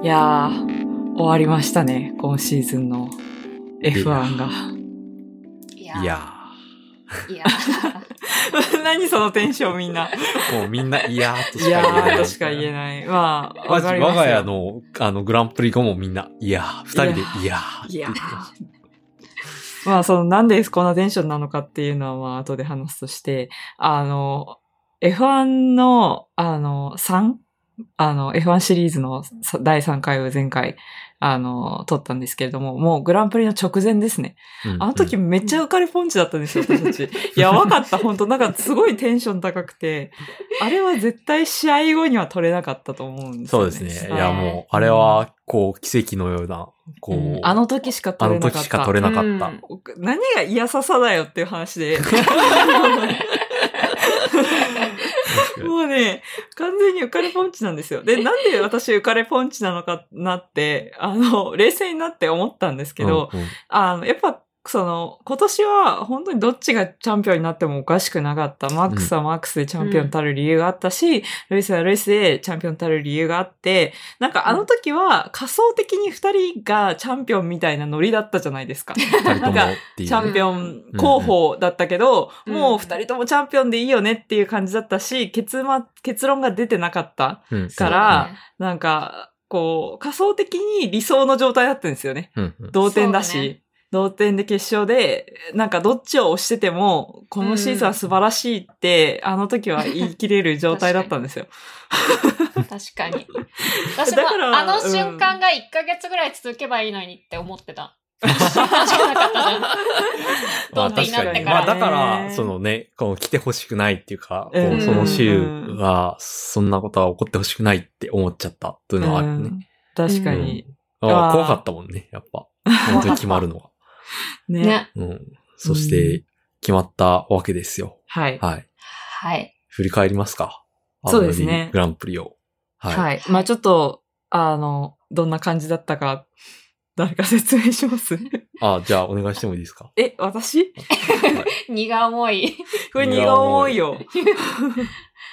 いやー、終わりましたね、今シーズンの F1 が。いやいやいや 何そのテンションみんな。ー、もうみんな、いやーといやしか言えない。ーとしか言えない。まあ、わかりま我が家の、あの、グランプリ後もみんな、いやー、二人で、いやーいや言ってましまあ、その、なんでこんなテンションなのかっていうのは、まあ、後で話すとして、あの、F1 の、あの、3? あの、F1 シリーズのさ第3回を前回、あの、撮ったんですけれども、もうグランプリの直前ですね。たうんあの時めっちゃ浮かれポンチだったんですよ、私たち。やばかった、本当なんかすごいテンション高くて、あれは絶対試合後には取れなかったと思うんですそうよね。ですね。いはいや、もう、あれは、こう、奇跡のような、こう、うんあの時しかあ取れなかった。の時しか取れなかった。うん何が嫌ささだよっていう話で。もうね、完全に浮かれポンチなんですよ。で、なんで私浮かれポンチなのかなって、あの、冷静になって思ったんですけど、うんうんあの、やっぱ、その、今年は本当にどっちがチャンピオンになってもおかしくなかった。マックスはマックスでチャンピオンたる理由があったし、ルイスはルイスでチャンピオンたる理由があって、なんかあの時は仮想的に二人がチャンピオンみたいなノリだったじゃないですか。二人ともっていう。チャンピオン候補だったけど、うんもう二人ともチャンピオンでいいよねっていう感じだったし、結末、結論が出てなかった。うんからなんか、こう、仮想的に理想の状態だったんですよね。うんうん同点だし、同点で決勝で、なんかどっちを押してても、このシーズンは素晴らしいって、あの時は言い切れる状態だったんですよ。確かに。私もあの瞬間が1ヶ月ぐらい続けばいいのにって思ってた。ま同あ確かに。まあだから、ねそのね、こう来てほしくないっていうか、こううんその週は、そんなことは起こってほしくないって思っちゃったというのはあるよね。うん確かに。あ怖かったもんね、やっぱ。本当に決まるのが。ね。ね。うん。そして、決まったわけですよ。はい。はい。はい。振り返りますか？そうですねグランプリを。はい。はい。まあちょっと、あの、どんな感じだったか、誰か説明します？あ、じゃあお願いしてもいいですか？え、私？荷が重い。これ荷が重いよ。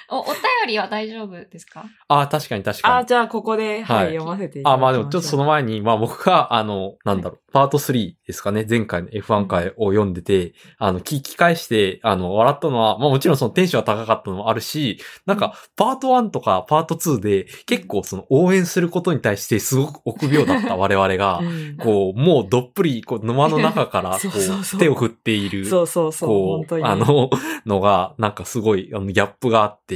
お、お便りは大丈夫ですか？あ、確かに確かあ、に。じゃあここで、はい、はい。読ませていただきあ、まあでもちょっとその前に、まあ僕が、あの、なんだろう、パート3ですかね、前回の F1 回を読んでて、あの、聞き返して、あの、笑ったのは、まあもちろんそのテンションは高かったのもあるし、なんか、パート1とかパート2で、結構その応援することに対してすごく臆病だった 我々が、うん。こう、もうどっぷり、こう、沼の中から、こ そうそうそう。う、手を振っている、そうそうそう、こう。あの、のが、なんかすごい、あの、ギャップがあって、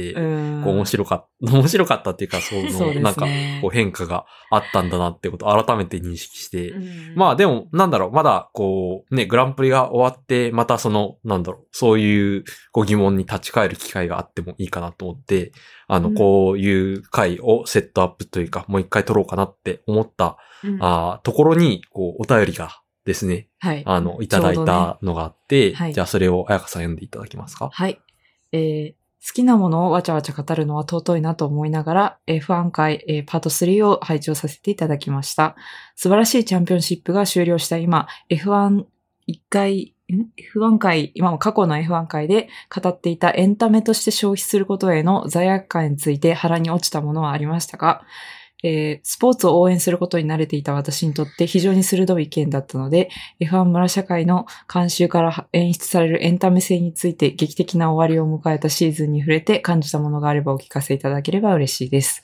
うん、こう面白かった、面白かったっていうか、その、なんか、こう変化があったんだなってことを改めて認識して、うん。まあでも、なんだろう、まだ、こう、ね、グランプリが終わって、またその、なんだろう、そういう、こう疑問に立ち返る機会があってもいいかなと思って、あの、うん。こういう回をセットアップというか、もう一回撮ろうかなって思った、うん。あーところに、こう、お便りがですね、はい。あの、いただいたのがあって、はい。じゃあそれを、あやかさん読んでいただけますか？はい。えー好きなものをわちゃわちゃ語るのは尊いなと思いながら、F1 回、えーパート3を拝聴させていただきました。素晴らしいチャンピオンシップが終了した今、F1 一回、F1 回、今も過去の F1 回で語っていたエンタメとして消費することへの罪悪感について腹に落ちたものはありましたがえースポーツを応援することに慣れていた私にとって非常に鋭い意見だったので、F1 村社会の慣習から演出されるエンタメ性について劇的な終わりを迎えたシーズンに触れて感じたものがあればお聞かせいただければ嬉しいです。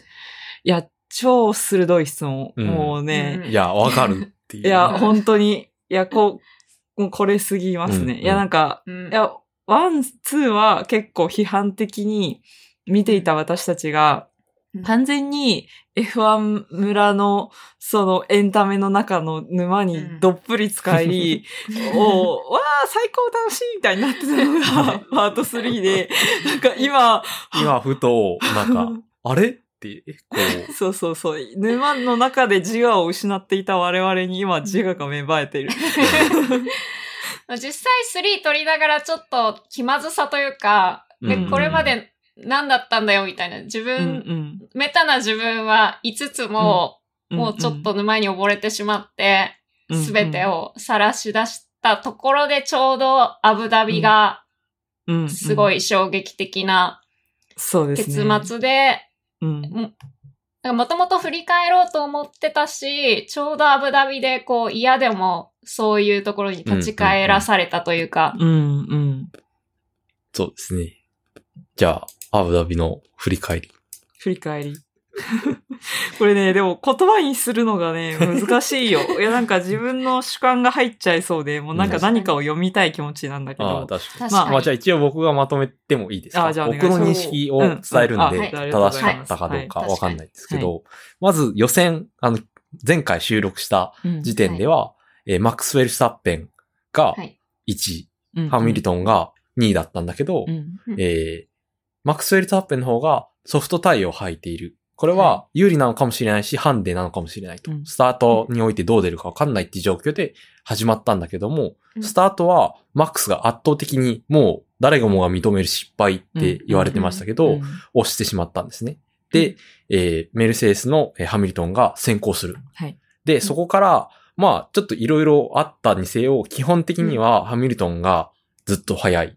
いや、超鋭い質問。うんもうね、うんいや、わかるっていう。いや、本当に、いや、こう、もうこれすぎますね。うんいや、なんか、うんいや、ワン、ツーは結構批判的に見ていた私たちが、うん完全に F1 村のそのエンタメの中の沼にどっぷり使い、おーわあ、最高楽しいみたいになってたのがパート3で、なんか今、今、ふと、なんか、あれ？って、こう、そうそうそう、沼の中で自我を失っていた我々に今自我が芽生えてる。実際3取りながらちょっと気まずさというか、でうん。これまで何だったんだよみたいな。自うん分、メタな自分は5つも、うん。もうちょっと沼に溺れてしまって、うんすべてを晒し出したところでちょうどアブダビがうん、すごい。い衝撃的な結ね。末で、うん。もともと振り返ろうと思ってたし、ちょうどアブダビでこう嫌でもそういうところに立ち返らされたというか、うんうん。そうですね。じゃあ、アブダビの振り返り。振り返り。これね、でも言葉にするのがね、難しいよ。いや、なんか自分の主観が入っちゃいそうで、もうなんか何かを読みたい気持ちなんだけああ、ど。確かに。確かに。まあじゃあ一応僕がまとめてもいいですか？あじゃあ僕の認識を伝えるんで、うんうんあはい正しかったかどうかはいわかんないですけど、まず予選、あの、前回収録したうん時点では、えーマックスウェル・スタッペンがはい。1位、うんハミルトンが2位だったんだけど、うんえーマックスウェル・スタッペンの方がソフトタイヤを履いている。これは有利なのかもしれないし、ハンデなのかもしれないと。うんスタートにおいてどう出るかわかんないっていう状況で始まったんだけども、うんスタートはマックスが圧倒的にもう誰がもが認める失敗って言われてましたけど、うん押してしまったんですね。で、えーメルセデスのえーハミルトンが先行する。はい。で、そこから、まあ、ちょっといろいろあったにせよ、基本的にはハミルトンがずっと速いっ。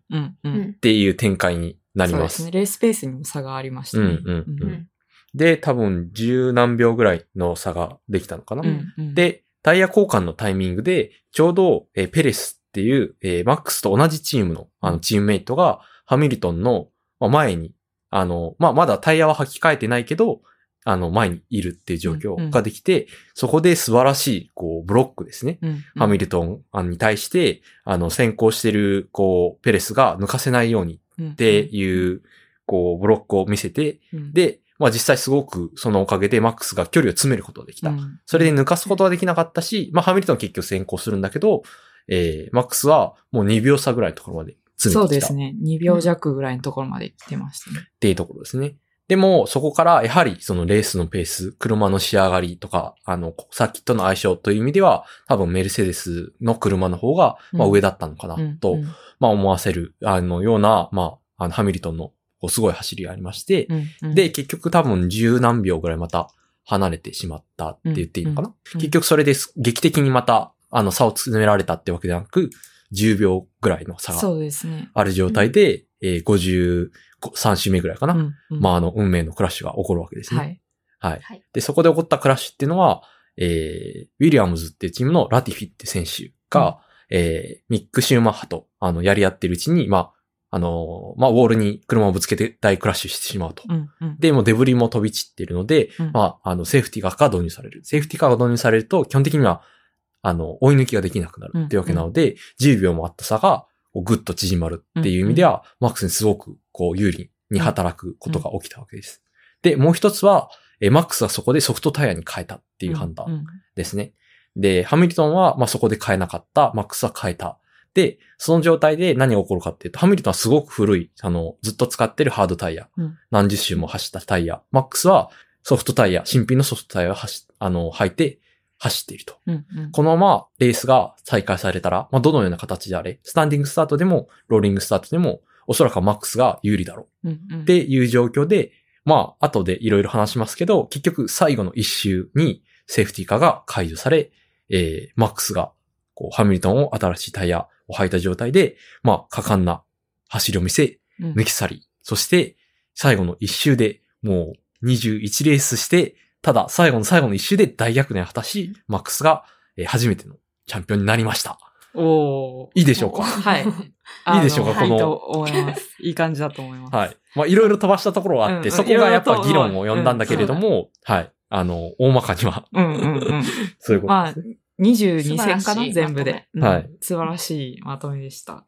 ていう展開になりま。そうですすね。レースペースにも差がありましたね。うんうんうんうんで、多分十何秒ぐらいの差ができたのかな。うんうん、で、タイヤ交換のタイミングで、ちょうど、えーペレスっていう、えーマックスと同じチームの、あの、チームメイトが、ハミルトンの、まあ、前に、あの、まあ、まだタイヤは履き替えてないけど、あの、前にいるっていう状況ができて、そこで素晴らしい、こう、ブロックですね。うんうんハミルトンに対して、あの、先行してる、こう、ペレスが抜かせないようにっていう、こう、ブロックを見せて、うん、で、まあ実際すごくそのおかげでマックスが距離を詰めることができた。うんそれで抜かすことはできなかったし、まあハミルトンは結局先行するんだけど、えー、マックスはもう2秒差ぐらいのところまで詰そうめてきたっですね。2秒弱ぐらいのところまで来てましたね。ていうところですね。でも、そこからやはりそのレースのペース、車の仕上がりとか、あの、サーキットの相性という意味では、多分メルセデスの車の方が、まあうん上だったのかなうんと、うんまあ思わせる、あの、ような、まあ、あの、ハミルトンのすごい走りがありまして、うんうんで、結局多分十何秒ぐらいまた離れてしまったって言っていいのかな、うん結局それです劇的にまた、あの、差を詰められたってわけではなく、10秒ぐらいの差が。ある状態で、えー53周目ぐらいかな、うんうんまあ、あの、運命のクラッシュが起こるわけですね。はい。はい。はいで、そこで起こったクラッシュっていうのは、えー、ウィリアムズっていうチームのラティフィって選手が、えー、ミック・シューマッハと、あの、やり合ってるうちに、まあ、あのーまあ、ウォールに車をぶつけて大クラッシュしてしまうと。うんうんで、もうデブリも飛び散っているので、うんまあ、あの、セーフティーカーが導入される。セーフティーカーが導入されると、基本的には、あの、追い抜きができなくなるっていうわけなので、10秒もあった差が、ぐっと縮まるっていう意味では、マックスにすごく、こう、有利に働くことが起きたわけです。で、もう一つは、えマックスはそこでソフトタイヤに変えたっていう判断うんですね。で、ハミルトンは、まあ、そこで変えなかった。マックスは変えた。で、その状態で何が起こるかっていうと、ハミルトンはすごく古い、あの、ずっと使ってるハードタイヤ。うん何十周も走ったタイヤ。マックスはソフトタイヤ、新品のソフトタイヤを走、あの、履いて走っていると。うんうんこのままレースが再開されたら、まあ、どのような形であれ、スタンディングスタートでも、ローリングスタートでも、おそらくはマックスが有利だろう。っていう状況で、まあ、後でいろいろ話しますけど、結局最後の一周にセーフティーカーが解除され、えー、マックスが、こう、ハミルトンを新しいタイヤを履いた状態で、まあ、果敢な走りを見せ、うん抜き去り、そして、最後の一周で、もう、21レースして、ただ、最後の最後の一周で大逆転を果たし、マックスが、えー初めてのチャンピオンになりました。おーいいでしょうか？はい。いいでしょうか？このあいいと思います。いい感じだと思います。はい。まあ、いろいろ飛ばしたところはあって、うんそこがやっぱ議論を呼んだんだけれども、はい。あの、大まかには、うんうんうん。そういうことまあですね。、22戦かない全部で、うん。はい。素晴らしいまとめでした。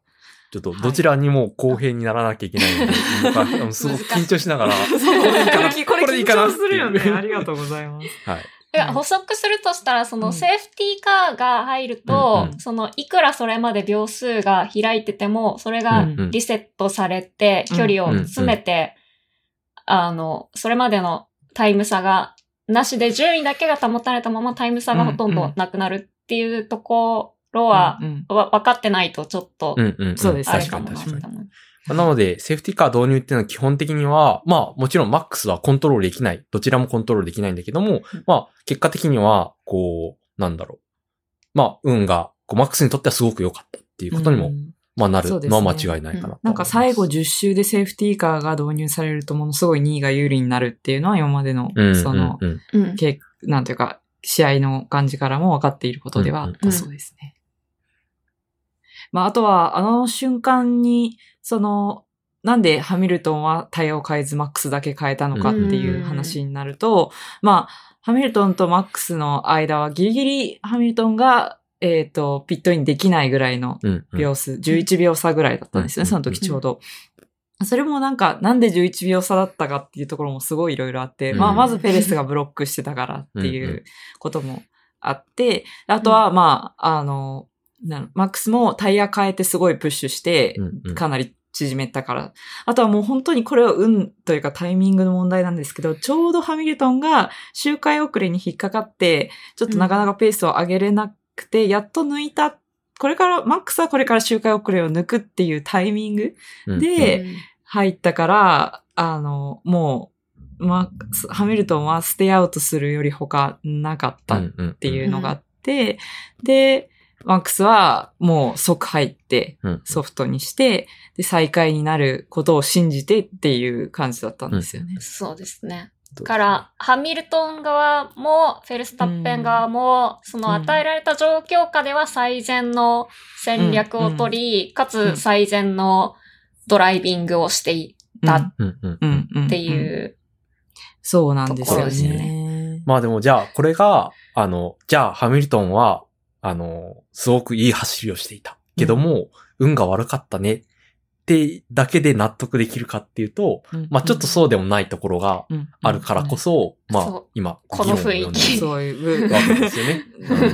ちょっと、どちらにも公平にならなきゃいけないので、すごく緊張しながら、これいいかな？これこれでいいかな？緊張するよね。ありがとうございます。はい。いや補足するとしたら、そうのん。セーフティーカーが入ると、うんうんそのいくらそれまで秒数が開いてても、それがうんうん。リセットされて、うん距離を詰めて、あの、それまでのタイム差がなしで順位だけが保たれたままタイム差がほとんどなくなるっていうところは、うんわ分かってないとちょっとうんうん、うん。そうです確かに確かに。なので、セーフティーカー導入っていうのは基本的には、まあ、もちろんマックスはコントロールできない。どちらもコントロールできないんだけども、うんまあ、結果的には、こう、なんだろう。まあ、運が、こうマックスにとってはすごく良かったっていうことにもまあなるのは間違いないかなと思います。なんか最後10周でセーフティーカーが導入されるとものすごい2位が有利になるっていうのは今までの、うん、その、うんうんうん。けなんていうか、試合の感じからも分かっていることではあったそうですね。まあ、あとは、あの瞬間に、その、なんでハミルトンはタイヤを変えずマックスだけ変えたのかっていう話になると、まあ、ハミルトンとマックスの間はギリギリハミルトンが、えっ、と、ピットインできないぐらいのうんうん。秒数、11秒差ぐらいだったんですよね、うんその時ちょうど。それもなんか、なんで11秒差だったかっていうところもすごいいろいろあって、うん。まあ、まずペレスがブロックしてたからっていうんううこともあって、あとは、まあ、あの、マックスもタイヤ変えてすごいプッシュしてうんうん、かなり縮めたから。あとはもう本当にこれは運というかタイミングの問題なんですけど、ちょうどハミルトンが周回遅れに引っかかって、ちょっとなかなかペースを上げれなくて、やっと抜いた。これから、マックスはこれから周回遅れを抜くっていうタイミングうんで、入ったから、あの、もう、マックス、ハミルトンはステイアウトするより他なかったっっていうのがあって、で、マックスはもう即入ってうんソフトにして、で、再開になることを信じてっていう感じだったんですよね。そうですね。から、ハミルトン側も、フェルスタッペン側も、その与えられた状況下では最善の戦略を取り、かつ最善のドライビングをしていったっていう。そうなんですよところですね。まあでもじゃあ、これが、あの、じゃあ、ハミルトンは、あの、すごくいい走りをしていた。けども、運が悪かったね。ってだけで納得できるかっていうと、うん。まあちょっとそうでもないところがうん。あるからこそ、まあそう。今、この雰囲気。議論を呼んでるそういう。わけですよね。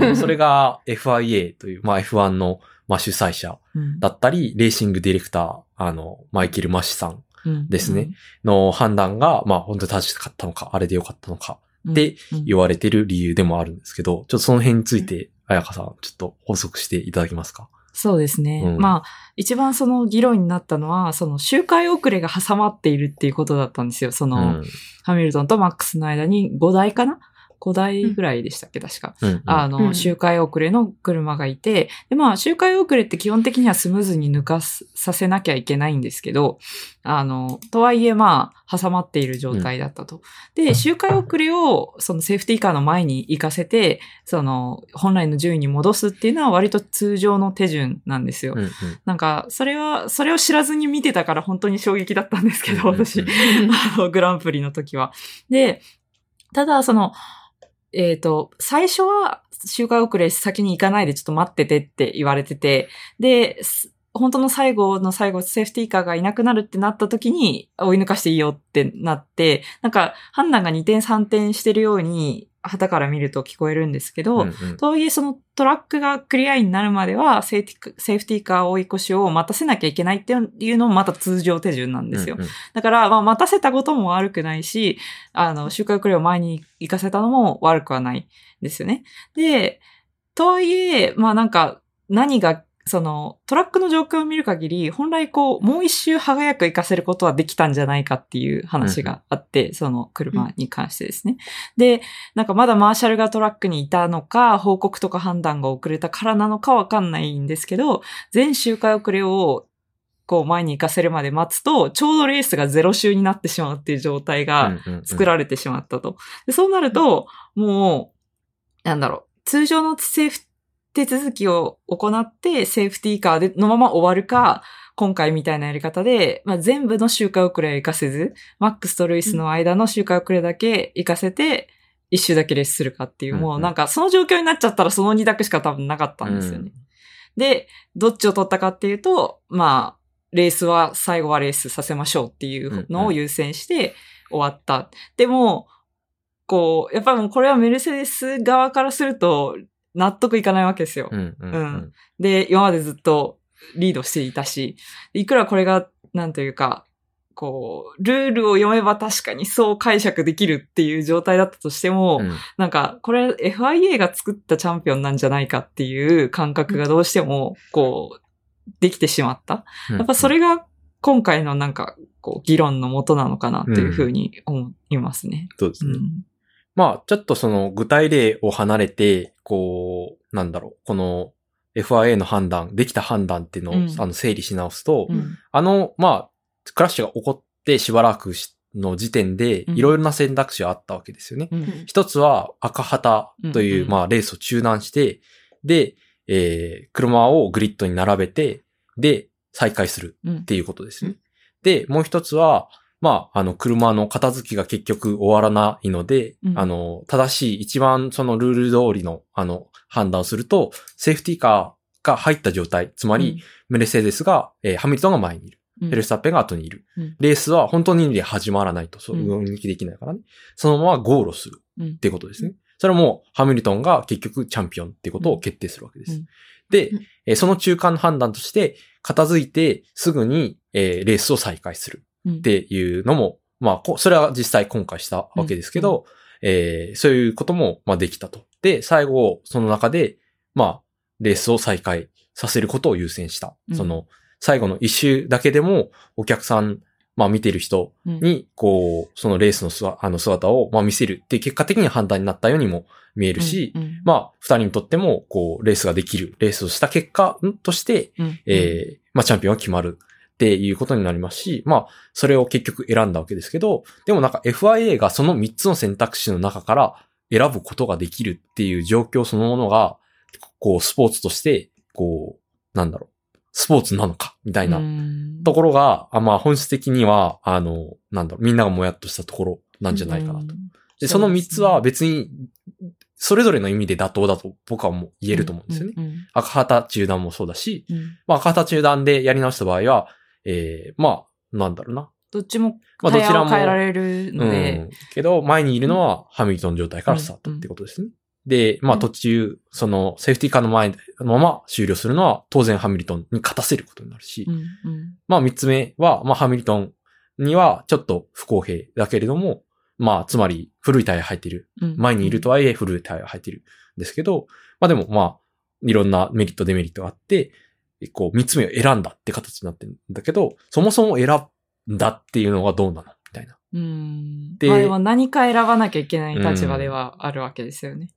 うん。それが FIA という、まあ F1 の、まあ、主催者うん。だったり、レーシングディレクター、あの、マイケル・マシさんうん。ですね。の判断が、まあ本当に正しかったのか、あれでよかったのか、でうん。言われてる理由でもあるんですけど、ちょっとその辺について、彩香さん、ちょっと補足していただけますか？そうですね。うんまあ、一番その議論になったのは、その周回遅れが挟まっているっていうことだったんですよ。その、うん。ハミルトンとマックスの間に5台かな ?5 台ぐらいでしたっけ、確か。うん。あの、うん周回遅れの車がいて、で、まあ、周回遅れって基本的にはスムーズに抜かすさせなきゃいけないんですけど、あの、とはいえ、まあ、挟まっている状態だったと。で、周回遅れを、そのセーフティーカーの前に行かせて、その、本来の順位に戻すっていうのは割と通常の手順なんですよ。うんうんなんか、それは、それを知らずに見てたから本当に衝撃だったんですけど、私。あの、グランプリの時は。で、ただ、その、えっ、と、最初は周回遅れ先に行かないでちょっと待っててって言われてて、で、本当の最後の最後、セーフティーカーがいなくなるってなった時に追い抜かしていいよってなって、なんか判断が2点3点してるように、旗から見ると聞こえるんですけど、うんうんとはいえ、そのトラックがクリアになるまではセーフティー、カー追い越しを待たせなきゃいけないっていうのもまた通常手順なんですよ。うんうんだから、まあ、待たせたことも悪くないし、あの、周回遅れを前に行かせたのも悪くはないですよね。で、とはいえ、まあなんか、何が、その、トラックの状況を見る限り、本来こう、もう一周早く行かせることはできたんじゃないかっていう話があって、その車に関してですね。で、なんかまだマーシャルがトラックにいたのか、報告とか判断が遅れたからなのかわかんないんですけど、全周回遅れをこう前に行かせるまで待つと、ちょうどレースがゼロ周になってしまうっていう状態がうんうんうん作られてしまったと。でそうなると、もう、なんだろう、通常のセーフ手続きを行って、セーフティーカーでのまま終わるか、今回みたいなやり方で、まあ、全部の周回遅れは行かせず、マックスとルイスの間の周回遅れだけ行かせて、一周だけレースするかっていう、うんうんもうなんかその状況になっちゃったらその二択しか多分なかったんですよね。で、どっちを取ったかっていうと、まあ、レースは、最後はレースさせましょうっていうのを優先して終わった。でも、こう、やっぱりもうこれはメルセデス側からすると納得いかないわけですよ。うんうんううんんで、今までずっとリードしていたし、いくらこれが、なんというか、こう、ルールを読めば確かにそう解釈できるっていう状態だったとしても、うんなんか、これ FIA が作ったチャンピオンなんじゃないかっていう感覚がどうしても、こう、できてしまった。やっぱそれが今回のなんか、こう、議論のもとなのかなっていうふうに思いますね。そうですね。うん。まあ、ちょっとその具体例を離れて、こう、なんだろう、この FIA の判断、できた判断っていうのを、うん。あの整理し直すと、うん。あの、まあ、クラッシュが起こってしばらくしの時点で、うん。いろいろな選択肢があったわけですよね。うん。一つは赤旗という、まあ、レースを中断して、で、えー車をグリッドに並べて、で、再開するうん。っていうことですね。で、もう一つは、まあ、あの、車の片付きが結局終わらないので、うん。あの、正しい、一番そのルール通りの、あの、判断をすると、セーフティーカーが入った状態、つまり、メルセデスが、えーハミルトンが前にいる。うん。フェルスタッペンが後にいる。うん。レースは本当に始まらないと、そう、うん動きできないからね。そのままゴールをする。うん。ってことですね。それはもう、ハミルトンが結局チャンピオンってことを決定するわけです。うん。でうん、えーその中間の判断として、片付いてすぐに、えーレースを再開する。うんっていうのも、まあこ、それは実際今回したわけですけど、えーそういうことも、まあ、できたと。で、最後、その中で、まあ、レースを再開させることを優先した。うん。その、最後の一周だけでも、お客さん、まあ見てる人うん。に、こう、そのレースのすわあの姿を、まあ見せるって結果的に判断になったようにも見えるし、うんうん。まあ、二人にとっても、こう、レースができる、レースをした結果として、うん。えーまあ、チャンピオンが決まるっていうことになりますし、まあ、それを結局選んだわけですけど、でもなんか FIA がその3つの選択肢の中から選ぶことができるっていう状況そのものが、こう、スポーツとして、こう、なんだろう、スポーツなのか、みたいなうんところが、あまあ、本質的には、あの、なんだろう、みんながもやっとしたところなんじゃないかなと。で、その3つは別に、それぞれの意味で妥当だと僕はもう言えると思うんですよね。うんうん赤旗中断もそうだし、うんまあ赤旗中断でやり直した場合は、ええまあ、なんだろうな。どっちもまあどちらも。変えられるのうでん。、けど、前にいるのはハミルトン状態からスタートってことですね。で、まあうん途中、そのセーフティーカーの前のまま終了するのは当然ハミルトンに勝たせることになるし、うんうんまあ三つ目は、まあハミルトンにはちょっと不公平だけれども、まあつまり古いタイヤ入ってる。うん前にいるとはいえ古いタイヤ入ってるんですけど、まあでもまあ、いろんなメリットデメリットがあって、こう三つ目を選んだって形になってるんだけど、そもそも選んだっていうのがどうなの？みたいな。うん。でまあでも何か選ばなきゃいけない立場ではあるわけですよね。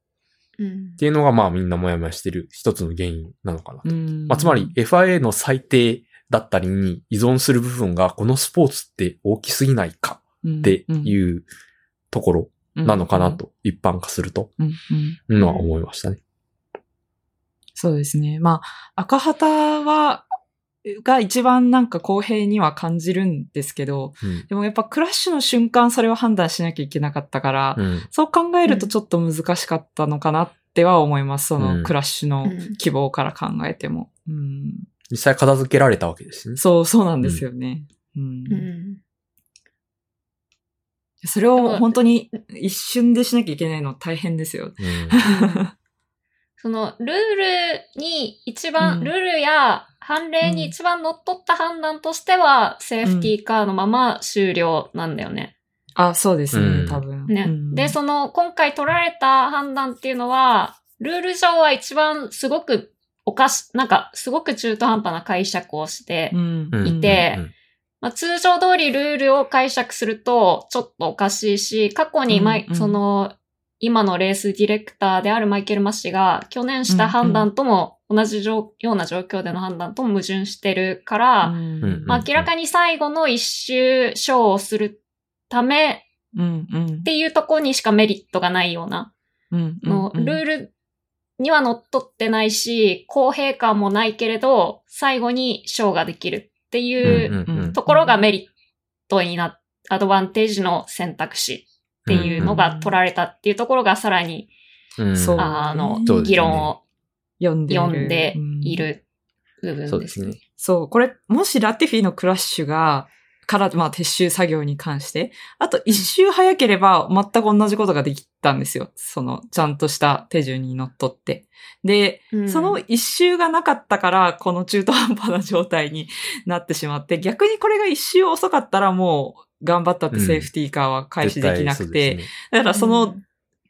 うんっていうのがまあみんなもやもやしてる一つの原因なのかなと。うんまあつまり FIA の最低だったりに依存する部分がこのスポーツって大きすぎないかっていうところなのかな。と、一般化すると、うんうんのは思いましたね。そうですね。まあ、赤旗は、が一番なんか公平には感じるんですけど、うんでもやっぱクラッシュの瞬間それを判断しなきゃいけなかったから、うんそう考えるとちょっと難しかったのかなっては思います。そうんのクラッシュのうん希望から考えても。うん、実際片付けられたわけですね。そう、そうなんですよね。うんうんそれを本当に一瞬でしなきゃいけないの大変ですよ。うん そのルールに一番、うん。ルールや判例に一番乗っ取った判断としては、セーフティーカーのまま終了なんだよね。あ、そうですね、うん。多分。ね。うん。で、その今回取られた判断っていうのは、ルール上は一番すごくおかし、なんかすごく中途半端な解釈をして、いてうん。まあ、通常通りルールを解釈するとちょっとおかしいし、過去にうん。うん。その、今のレースディレクターであるマイケル・マッシが去年した判断とも同じ状ような状況での判断とも矛盾してるから、うんまあ、明らかに最後の一周ショーをするためうんうん。っていうところにしかメリットがないような。うんの、ルールには乗っ取ってないし、公平感もないけれど、最後にショーができるっていううん。うんうん。ところがメリットにな、アドバンテージの選択肢っていうのが取られたっていうところがさらに、あの、議論を読んでいる読んでいる部分で。そうですすね。そう、これ、もしラティフィのクラッシュが、から、まあ、撤収作業に関して、あと一周早ければ全く同じことができたんですよ。その、ちゃんとした手順にのっとって。で、うんその一周がなかったから、この中途半端な状態になってしまって、逆にこれが一周遅かったらもう、頑張ったってセーフティーカーは開始できなくて、うですね。だからその、うん。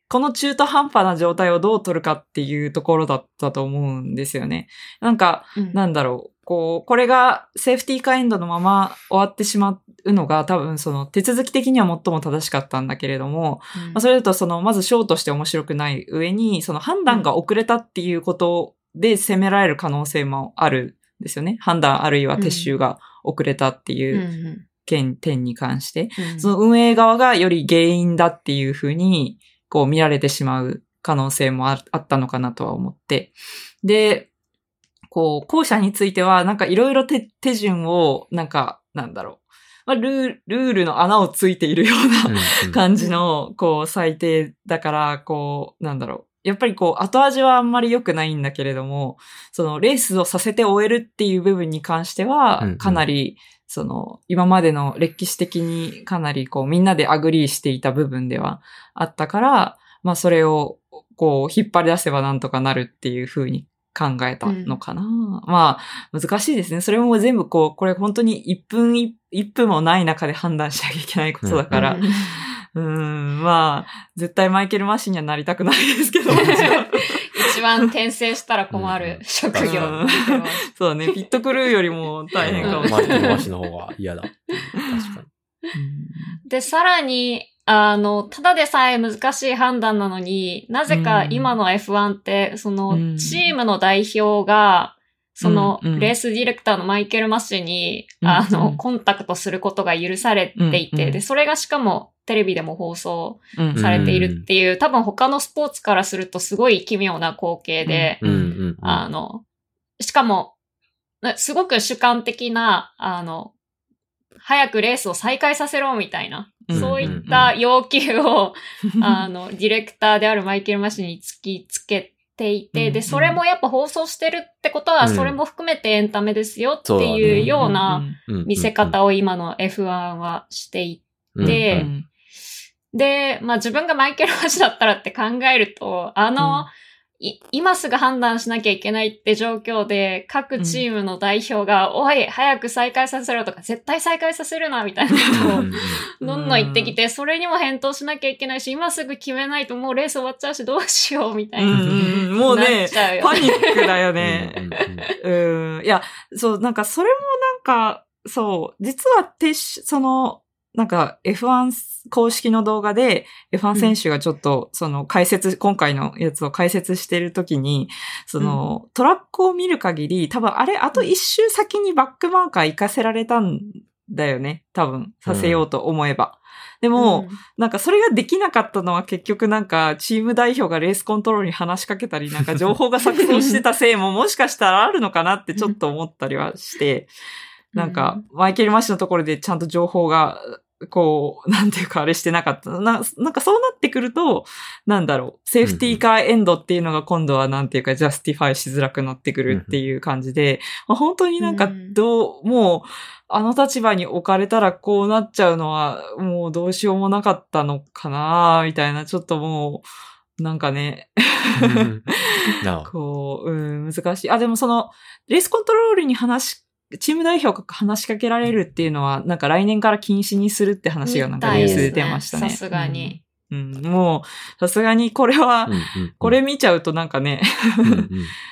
この中途半端な状態をどう取るかっていうところだったと思うんですよね。なんか、うん。なんだろう。こう、これがセーフティーカーエンドのまま終わってしまうのが多分その手続き的には最も正しかったんだけれども、まあ、それだとそのまずショーとして面白くない上に、その判断が遅れたっていうことで責められる可能性もあるんですよね。判断あるいは撤収が遅れたってうんいう件、点に関して。うんその運営側がより原因だっていうふうに、こう見られてしまう可能性もああったのかなとは思って。で、こう、後者については、なんかいろいろ手手順を、なんか、なんだろう。まあ、ルール、の穴をついているような、感じの、こう、裁定だから、こう、なんだろう。やっぱりこう、後味はあんまり良くないんだけれども、その、レースをさせて終えるっていう部分に関してうんはうん、かなり、その、今までの歴史的にかなりこう、みんなで agree していた部分ではあったから、まあ、それを、こう、引っ張り出せばなんとかなるっていう風に考えたのかな。まあ、難しいですね。それも全部こう、これ本当に1分、1分もない中で判断しなきゃいけないことだから、うん。うーん、まあ、絶対マイケル・マシンにはなりたくないですけど、一番転生したら困る職業。うん。そうだね、ピットクルーよりも大変かも。しれない。マシの方が嫌だ。確かで、さらに、あの、ただでさえ難しい判断なのに、なぜか今の F1 って、そのうん、チームの代表が、その、うんうん。レースディレクターのマイケル・マッシュに、うんあの、うん。コンタクトすることが許されていて、うんうん。で、それがしかもテレビでも放送うん。されているっていう、多分他のスポーツからするとすごい奇妙な光景で、に。うんうんうん。あの、しかも、なすごく主観的な、あの、早くレースを再開させろみたいな、うんそういった要求を、あの、ディレクターであるマイケル・マシに突きつけていて、うんで、それもやっぱ放送してるってことは、うん。それも含めてエンタメですよっていねうような見せ方を今の F1 はしていて、うんでまあ自分がマイケル・マシだったらって考えると、あの、い今すぐ判断しなきゃいけないって状況で、各チームの代表が、おい、早く再開させろとか、絶対再開させるな、みたいなことをどんどん言ってきて、それにも返答しなきゃいけないし、今すぐ決めないともうレース終わっちゃうし、どうしよう、みたいな。うんうんうんもうねパニックだようんね。うん。いや、そう、なんかそれもなんか、そう、実はてし、その、なんか F1 公式の動画で F1 選手がちょっと、その解説、今回のやつを解説してるときに、その、トラックを見る限り、多分あれ、あと一周先にバックマーカー行かせられたんだよね。多分、させようと思えば。でも、なんかそれができなかったのは結局なんかチーム代表がレースコントロールに話しかけたりなんか情報が錯綜してたせいも もしかしたらあるのかなってちょっと思ったりはして、なんかマイケル・マッシュのところでちゃんと情報がこう、なんていうかあれしてなかった。ななんかそうなってくると、なんだろう、セーフティーカーエンドっていうのが今度はなんていうか justify しづらくなってくるっていう感じで、まあ本当になんかどう、もう、あの立場に置かれたらこうなっちゃうのは、もうどうしようもなかったのかなみたいな、ちょっともう、なんかね、こう、うん、難しい。あ、でもその、レースコントロールに話し、チーム代表が話しかけられるっていうのは、なんか来年から禁止にするって話がなんかニュースで出ましたね。さすがに。うん。うん、もう、さすがにこれは、うんうんこれ見ちゃうとなんかね、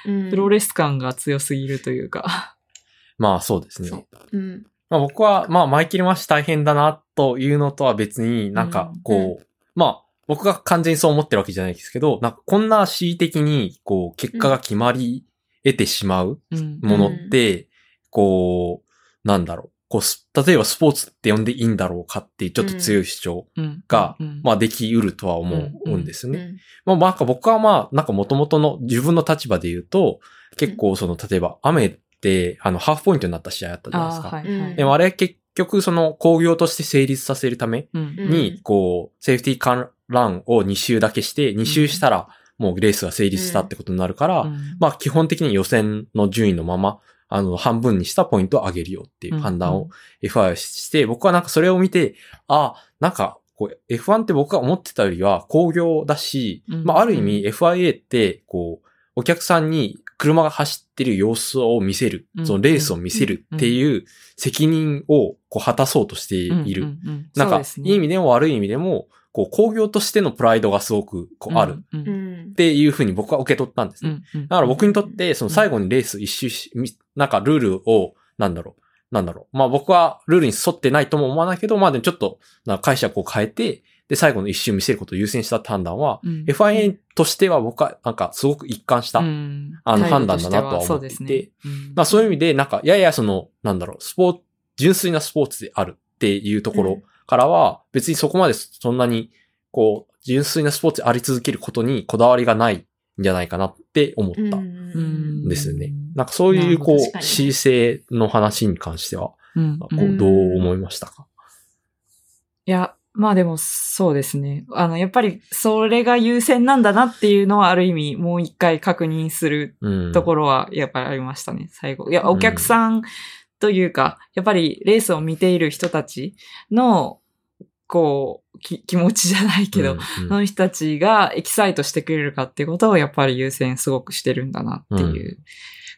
プロレス感が強すぎるというか。まあそうですね。そううんまあ僕は、まあマイケル・マッシュ大変だなというのとは別になんかこう、まあ僕が完全にそう思ってるわけじゃないですけど、なんかこんな恣意的にこう結果が決まり得てしまううん。ものって、こう、なんだろう。こうす、例えばスポーツって呼んでいいんだろうかっていうちょっと強い主張うん。が、うん。まあできうるとは思うん。ですね。うん。まあ、なんか僕はまあ、なんか元々の自分の立場で言うと、結構その、例えば雨って、あの、ハーフポイントになった試合あったじゃないですか。あーはいはい。でもあれ結局その工業として成立させるためうん。うん。に、こう、セーフティーカーランを2周だけして、2周したらもうレースが成立したってことになるから、うん。まあ基本的に予選の順位のまま、あの、半分にしたポイントを上げるよっていう判断を F1 はして、僕はなんかそれを見て、あ、なんか、こう F1 って僕が思ってたよりは工業だし、うんまあある意味 FIA って、こう、お客さんに車が走ってる様子を見せる、うんそのレースを見せるっていう責任をこう果たそうとしている。うんうんうん。なんかそうで、すね。いい意味でも悪い意味でも、こう、工業としてのプライドがすごくこうある。うんううん。んっていうふうに僕は受け取ったんですね。うんうん。だから僕にとって、その最後にレース一周し、みなんかルールを、なんだろう、なんだろう。まあ僕はルールに沿ってないとも思わないけど、まあでもちょっと、なんか解釈を変えて、で、最後の一周見せることを優先したって判断は、うん。FIA としては僕はなんかすごく一貫した、うん。あの判断だなとは思っていてね。うん。まあそういう意味で、なんか、ややその、なんだろう、スポーツ、純粋なスポーツであるっていうところからは、別にそこまでそんなに、こう、純粋なスポーツであり続けることにこだわりがないんじゃないかなって思ったんうんですよね。うんなんかそういう、こう、姿勢の話に関しては、どう思いましたか？いや、まあでもそうですね。あの、やっぱりそれが優先なんだなっていうのはある意味もう一回確認するうん。ところはやっぱりありましたね、最後。いや、うんお客さんというか、やっぱりレースを見ている人たちの、こう、き気持ちじゃないけど、うんうん。その人たちがエキサイトしてくれるかっていうことをやっぱり優先すごくしてるんだなっていう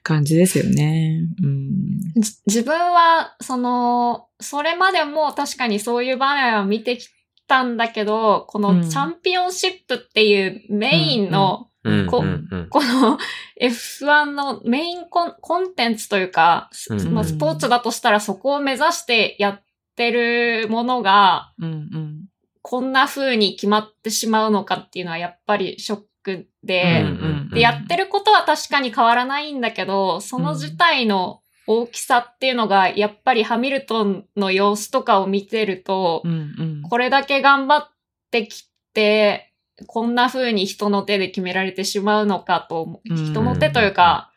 感じですよね。うん。じ自分は、その、それまでも確かにそういう場面を見てきたんだけど、こうんのチャンピオンシップっていうメインの、うん。この F1 のメインコンコンテンツというか、スポーツだとしたらそこを目指してやってるものが、うんうん。こんな風に決まってしまうのかっていうのはやっぱりショックで、うんうんで、やってることは確かに変わらないんだけど、その自体の大きさっていうのが、やっぱりハミルトンの様子とかを見てるとう、んうん。これだけ頑張ってきて、こんな風に人の手で決められてしまうのかと人の手というか、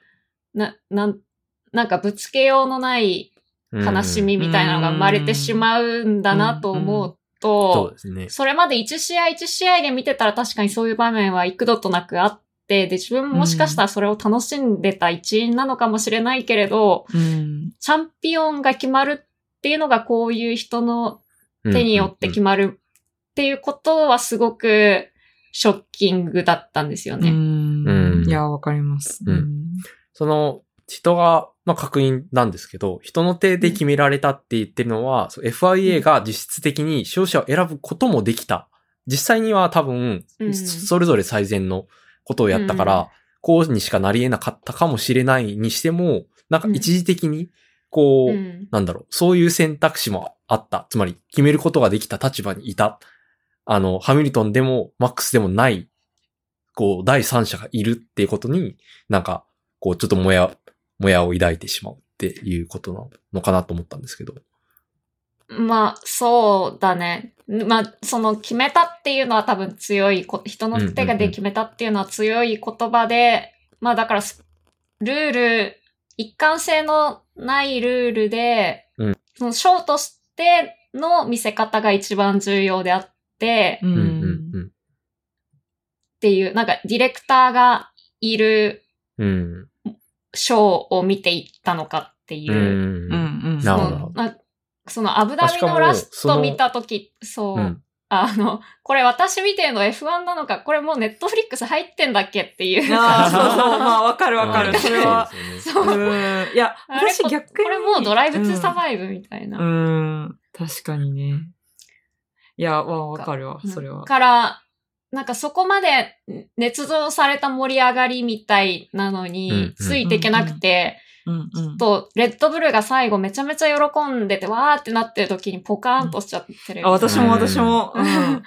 な、なん、なんかぶつけようのない悲しみみたいなのが生まれてしまうんだなと思うとそう、ですね。それまで1試合1試合で見てたら確かにそういう場面は幾度となくあって、で、自分ももしかしたらそれを楽しんでた一員なのかもしれないけれど、うん。チャンピオンが決まるっていうのがこういう人の手によって決まるっていうことはすごくショッキングだったんですようね。んうんいや、わかります。うんその、人が、の確認なんですけど、人の手で決められたって言ってるのは、FIA が実質的に勝者を選ぶこともできた。実際には多分う、んそれぞれ最善のことをやったから、うんこうにしかなり得なかったかもしれないにしても、なんか一時的に、こう、うんなんだろう、そういう選択肢もあった。つまり、決めることができた立場にいた。あの、ハミルトンでも、マックスでもない、こう、第三者がいるっていうことに、なんか、こう、ちょっともや、もやを抱いてしまうっていうことなのかなと思ったんですけど。まあ、そうだね。まあ、その決めたっていうのは多分強いこ、人の手がで決めたっていうのは強い言葉で、まあだからス、ルール、一貫性のないルールで、うんそのショーとしての見せ方が一番重要であって、ううんうんん。うん。っていう、なんかディレクターがいるうん。ショーを見ていったのかっていうう。ん。うんうん。なるほどそのアブダビのラスト見たとき、そう、うんあの、これ私見てるの F1 なのか、これもうネットフリックス入ってんだっけっていう。ああ、そうそう。まあ、わかるわかる。うんそれは。そう。いや、あれこ私逆に。これもうドライブツーサバイブみたいな。うん。確かにね。いや、わわかるわ、それは。から、なんかそこまで捏造された盛り上がりみたいなのうんうんについていけなくて、うんうん。と、レッドブルが最後めちゃめちゃ喜んでて、わーってなってる時にポカーンとしちゃってる。あ、私もうん私も。うん。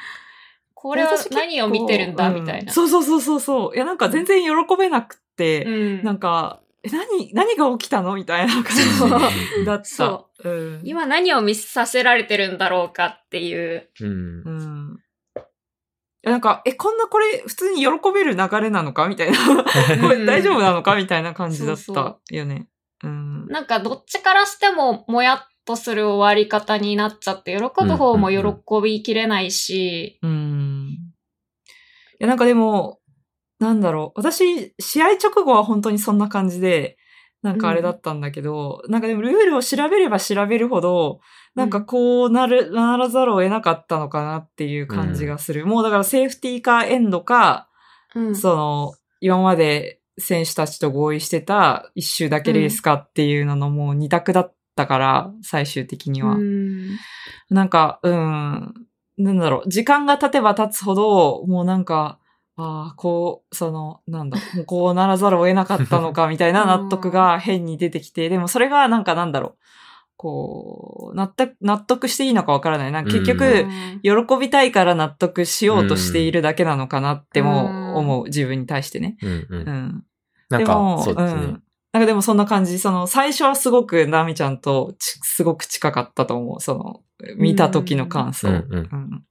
これは何を見てるんだうみたいな。そうそうそうそうそう。いや、なんか全然喜べなくて、うんなんか、え、何、何が起きたの？みたいな感じだった。そうん。今何を見させられてるんだろうかっていう。うんなんか、え、こんなこれ普通に喜べる流れなのかみたいな。これ大丈夫なのかみたいな感じだったよね。うん。なんかどっちからしてももやっとする終わり方になっちゃって、喜ぶ方も喜びきれないし、うん。いや、なんかでも、なんだろう。私、試合直後は本当にそんな感じで、なんかあれだったんだけど、なんかでもルールを調べれば調べるほど、なんかこうなる、ならざるを得なかったのかなっていう感じがする。もうだからセーフティーかエンドか、うん。その、今まで選手たちと合意してた一周だけレースかっていうののもう二択だったから、最終的には。うん。なんか、うん、なんだろう、時間が経てば経つほど、もうなんか、ああ、こう、その、なんだ、も うこうならざるを得なかったのか、みたいな納得が変に出てきて、でもそれがなんかなんだろこう、納得、納得していいのかわからない。なんか結う局、うん喜びたいから納得しようとしているだけなのかなってうんも思う、自分に対してね。うんう。うんん。なんでもか、そうですね。ん。なんかでもそんな感じ。その、最初はすごくナミちゃんとちすごく近かったと思う。その、見た時の感想。うんううんん。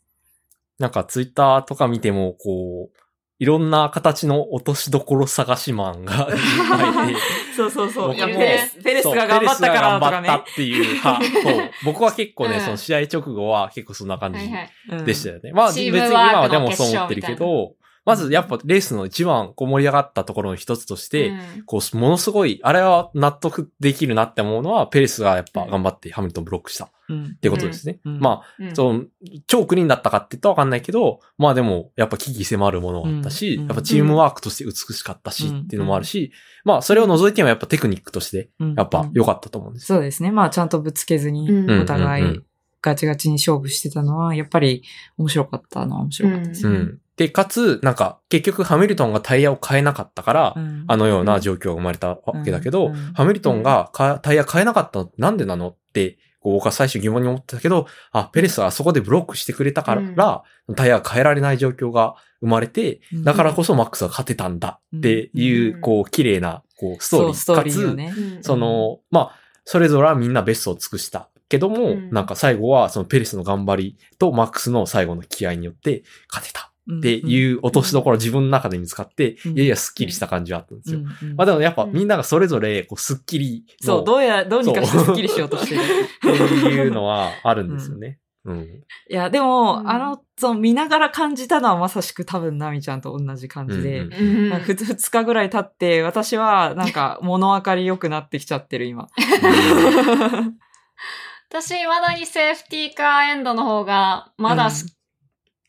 なんかツイッターとか見ても、こう、いろんな形の落としどころ探しマンが そうそうそう。いや、僕もペレス、ペレスが頑張ったからとかねペレスが頑張った。っていう派と、僕は結構ね、うんその試合直後は結構そんな感じはいはい。うんでしたよね。まあ別にチームワークの今はでもそう思ってるけど、まずやっぱレースの一番こう盛り上がったところの一つとして、うんこう、ものすごい、あれは納得できるなって思うのは、ペレスがやっぱ頑張ってハミルトンブロックしたっうん。てことですね。うん。まうん。あ、その、超クリーンだったかって言ったらわかんないけど、まあでも、やっぱ危機迫るものがあったし、うん。やっぱチームワークとして美しかったし、うん。っていうのもあるし、まあそれを除いてもやっぱテクニックとして、うん。やっぱ良かったと思うんです。よ。そうですね。まあ、ちゃんとぶつけずに、うん。お互いガチガチに勝負してたのは、やっぱり面白かったのは面白かったですね。うん。で、かつ、なんか、結局ハミルトンがタイヤを変えなかったから、うん。あのような状況が生まれたわけだけど、うん。うん。ハミルトンがかタイヤ変えなかったのってなんでなのって、僕は最初疑問に思ってたけど、あ、ペレスはあそこでブロックしてくれたから、タイヤが変えられない状況が生まれて、うん。だからこそマックスが勝てたんだっていう、うん。こう、綺麗な、こう、ストーリー。そかつ、その、まあ、それぞれはみんなベストを尽くした。けども、うん。なんか最後はそのペレスの頑張りとマックスの最後の気合によって勝てたっていう落としどころ自分の中で見つかって、うん。いやいやスッキリした感じはあったんですよ。まあでもやっぱうん。みんながそれぞれこうスッキリのそう、どうや、どうにかしてスッキリしようとしてる。っていうのはあるんですよね。うん。いや、でも、うん。あの、その見ながら感じたのはまさしく多分ナミちゃんと同じ感じで、ふつ二日ぐらい経って、私はなんか物分かり良くなってきちゃってる今。私、まだにセーフティーカーエンドの方が、まだす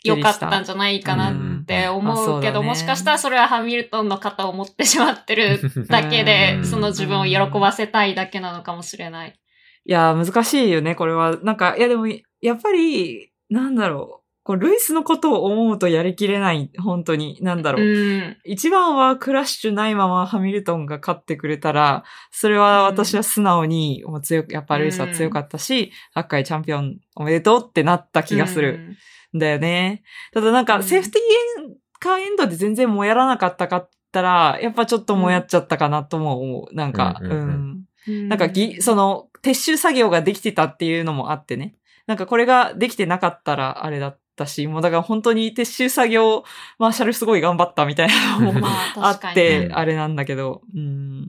良かったんじゃないかなって思うんあそううだねけど、もしかしたらそれはハミルトンの肩を持ってしまってるだけうで、んその自分を喜ばせたいだけなのかもしれない。いや、難しいよね、これは。なんか、いやでも、やっぱり、なんだろう。こうルイスのことを思うとやりきれない、本当に。なんだろう。うん。一番はクラッシュないままハミルトンが勝ってくれたら、それは私は素直に、もう強く、やっぱルイスは強かったし、8回チャンピオンおめでとうってなった気がする。んだよね。ただなんか、うんセーフティーカーエンドで全然もやらなかったかったら、やっぱちょっともやっちゃったかなとも思う。なんか、うんんううんうんうん。なんかぎ、その、撤収作業ができてたっていうのもあってね。なんかこれができてなかったらあれだったし、もうだから本当に撤収作業、マーシャルすごい頑張ったみたいなのも まあ。って、うんあれなんだけど、うん。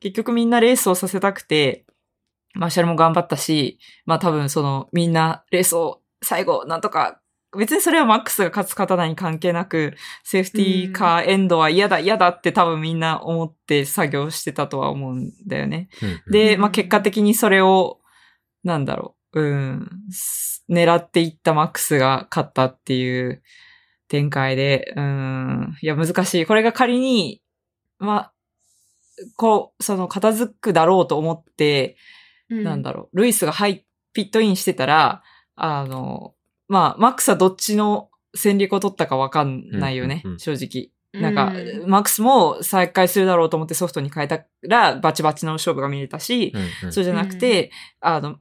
結局みんなレースをさせたくて、マーシャルも頑張ったし、まあ多分そのみんなレースを最後なんとか、別にそれはマックスが勝つ勝たないに関係なく、セーフティーカーエンドは嫌だ嫌だって多分みんな思って作業してたとは思うんだよね。うん、で、うん。まあ結果的にそれを、なんだろう、うん、す狙っていったマックスが勝ったっていう展開で、うん、いや難しい。これが仮に、まあ、こう、その片付くだろうと思って、うん。なんだろう、ルイスが入っ、ピットインしてたら、あの、まあ、マックスはどっちの戦略を取ったかわかんないよね、うんうんうん。正直。なんか、うマックスも再開するだろうと思ってソフトに変えたら、バチバチの勝負が見れたし、うんうん。そうじゃなくて、あの、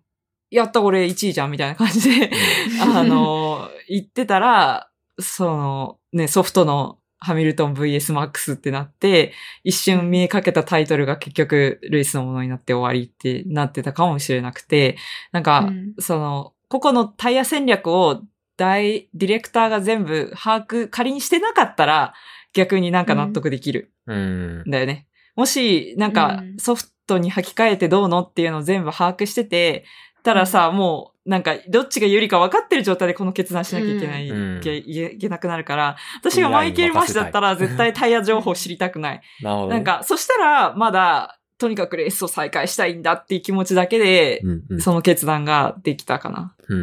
やった俺1位じゃんみたいな感じで、あの、言ってたら、その、ね、ソフトのハミルトン VS マックスってなって、一瞬見えかけたタイトルが結局、ルイスのものになって終わりってなってたかもしれなくて、なんか、うん。その、個々のタイヤ戦略を大、ディレクターが全部把握、仮にしてなかったら、逆になんか納得できる。うんんだよね。もし、なんかう、んソフトに履き替えてどうのっていうのを全部把握してて、たらさ、もう、なんか、どっちが有利か分かってる状態でこの決断しなきゃいけない、うんいけいけいけなくなるから、私がマイケル・マシだったら絶対タイヤ情報知りたくない。なるほどね。なんか、そしたら、まだ、とにかくレースを再開したいんだっていう気持ちだけで、うんうんその決断ができたかな。うん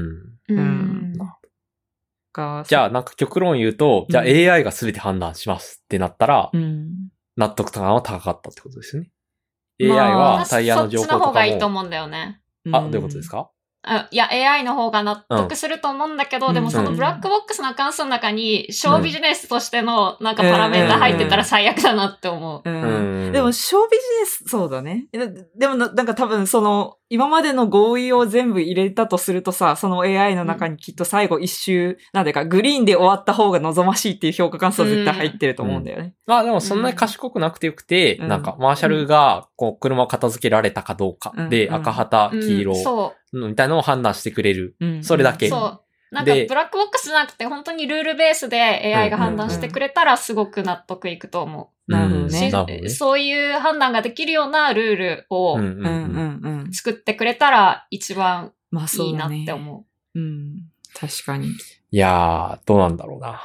うんうんがじゃあ、なんか極論言うと、じゃあうん AI が全て判断しますってなったら、うん。納得感は高かったってことですよね。AI まあはタイヤの情報とかそっちの方がいいとも。思うんだよね。あ、どういうことですかあいや、AI の方が納得すると思うんだけど、うん。でもそのブラックボックスの関数の中に、小ビジネスとしてのなんかパラメータ入ってたら最悪だなって思う。うん。うん。でも、小ビジネス、そうだね。ででもな、なんか多分その、今までの合意を全部入れたとするとさ、その AI の中にきっと最後一周、なんでか、グリーンで終わった方が望ましいっていう評価関数は絶対入ってると思うんだよね。まあでもそんなに賢くなくてよくて、うん。なんかマーシャルがこう車を片付けられたかどうかで、うん。赤旗、うん。黄色そみたいなのを判断してくれる。それだけ。そう。なんかでブラックボックスじゃなくて本当にルールベースで AI が判断してくれたらすごく納得いくと思う。なるほどねそういう判断ができるようなルールをうんうんうんうんうん。作ってくれたら一番いいな。って思う。うん。確かに。いやー、どうなんだろうな。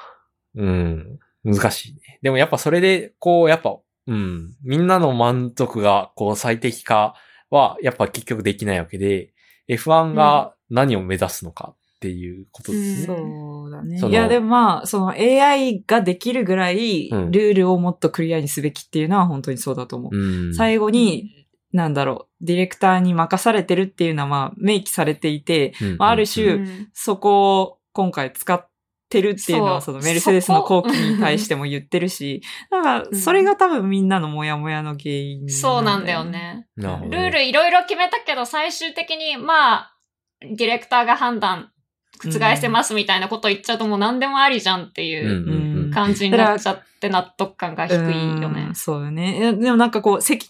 うん。難しいね。でもやっぱそれで、こう、やっぱ、うん。みんなの満足が、こう、最適化は、やっぱ結局できないわけで、F1 が何を目指すのかっていうことですね。そうだね。いや、でもまあ、その AI ができるぐらい、うんルールをもっとクリアにすべきっていうのは本当にそうだと思う。うん。最後に、なんだろう、ディレクターに任されてるっていうのは、まあ、明記されていて、うんまあある種うんそこを今回使ってるっていうのは、そのメルセデスの後期に対しても言ってるし、だから、それが多分みんなのモヤモヤの原因そうなんだよ。ねルールいろいろ決めたけど、最終的に、まあ、ディレクターが判断、覆せますみたいなこと言っちゃうともう何でもありじゃんっていう感じになっちゃって納得感が低いよねうん。そうよね。でもなんかこう、責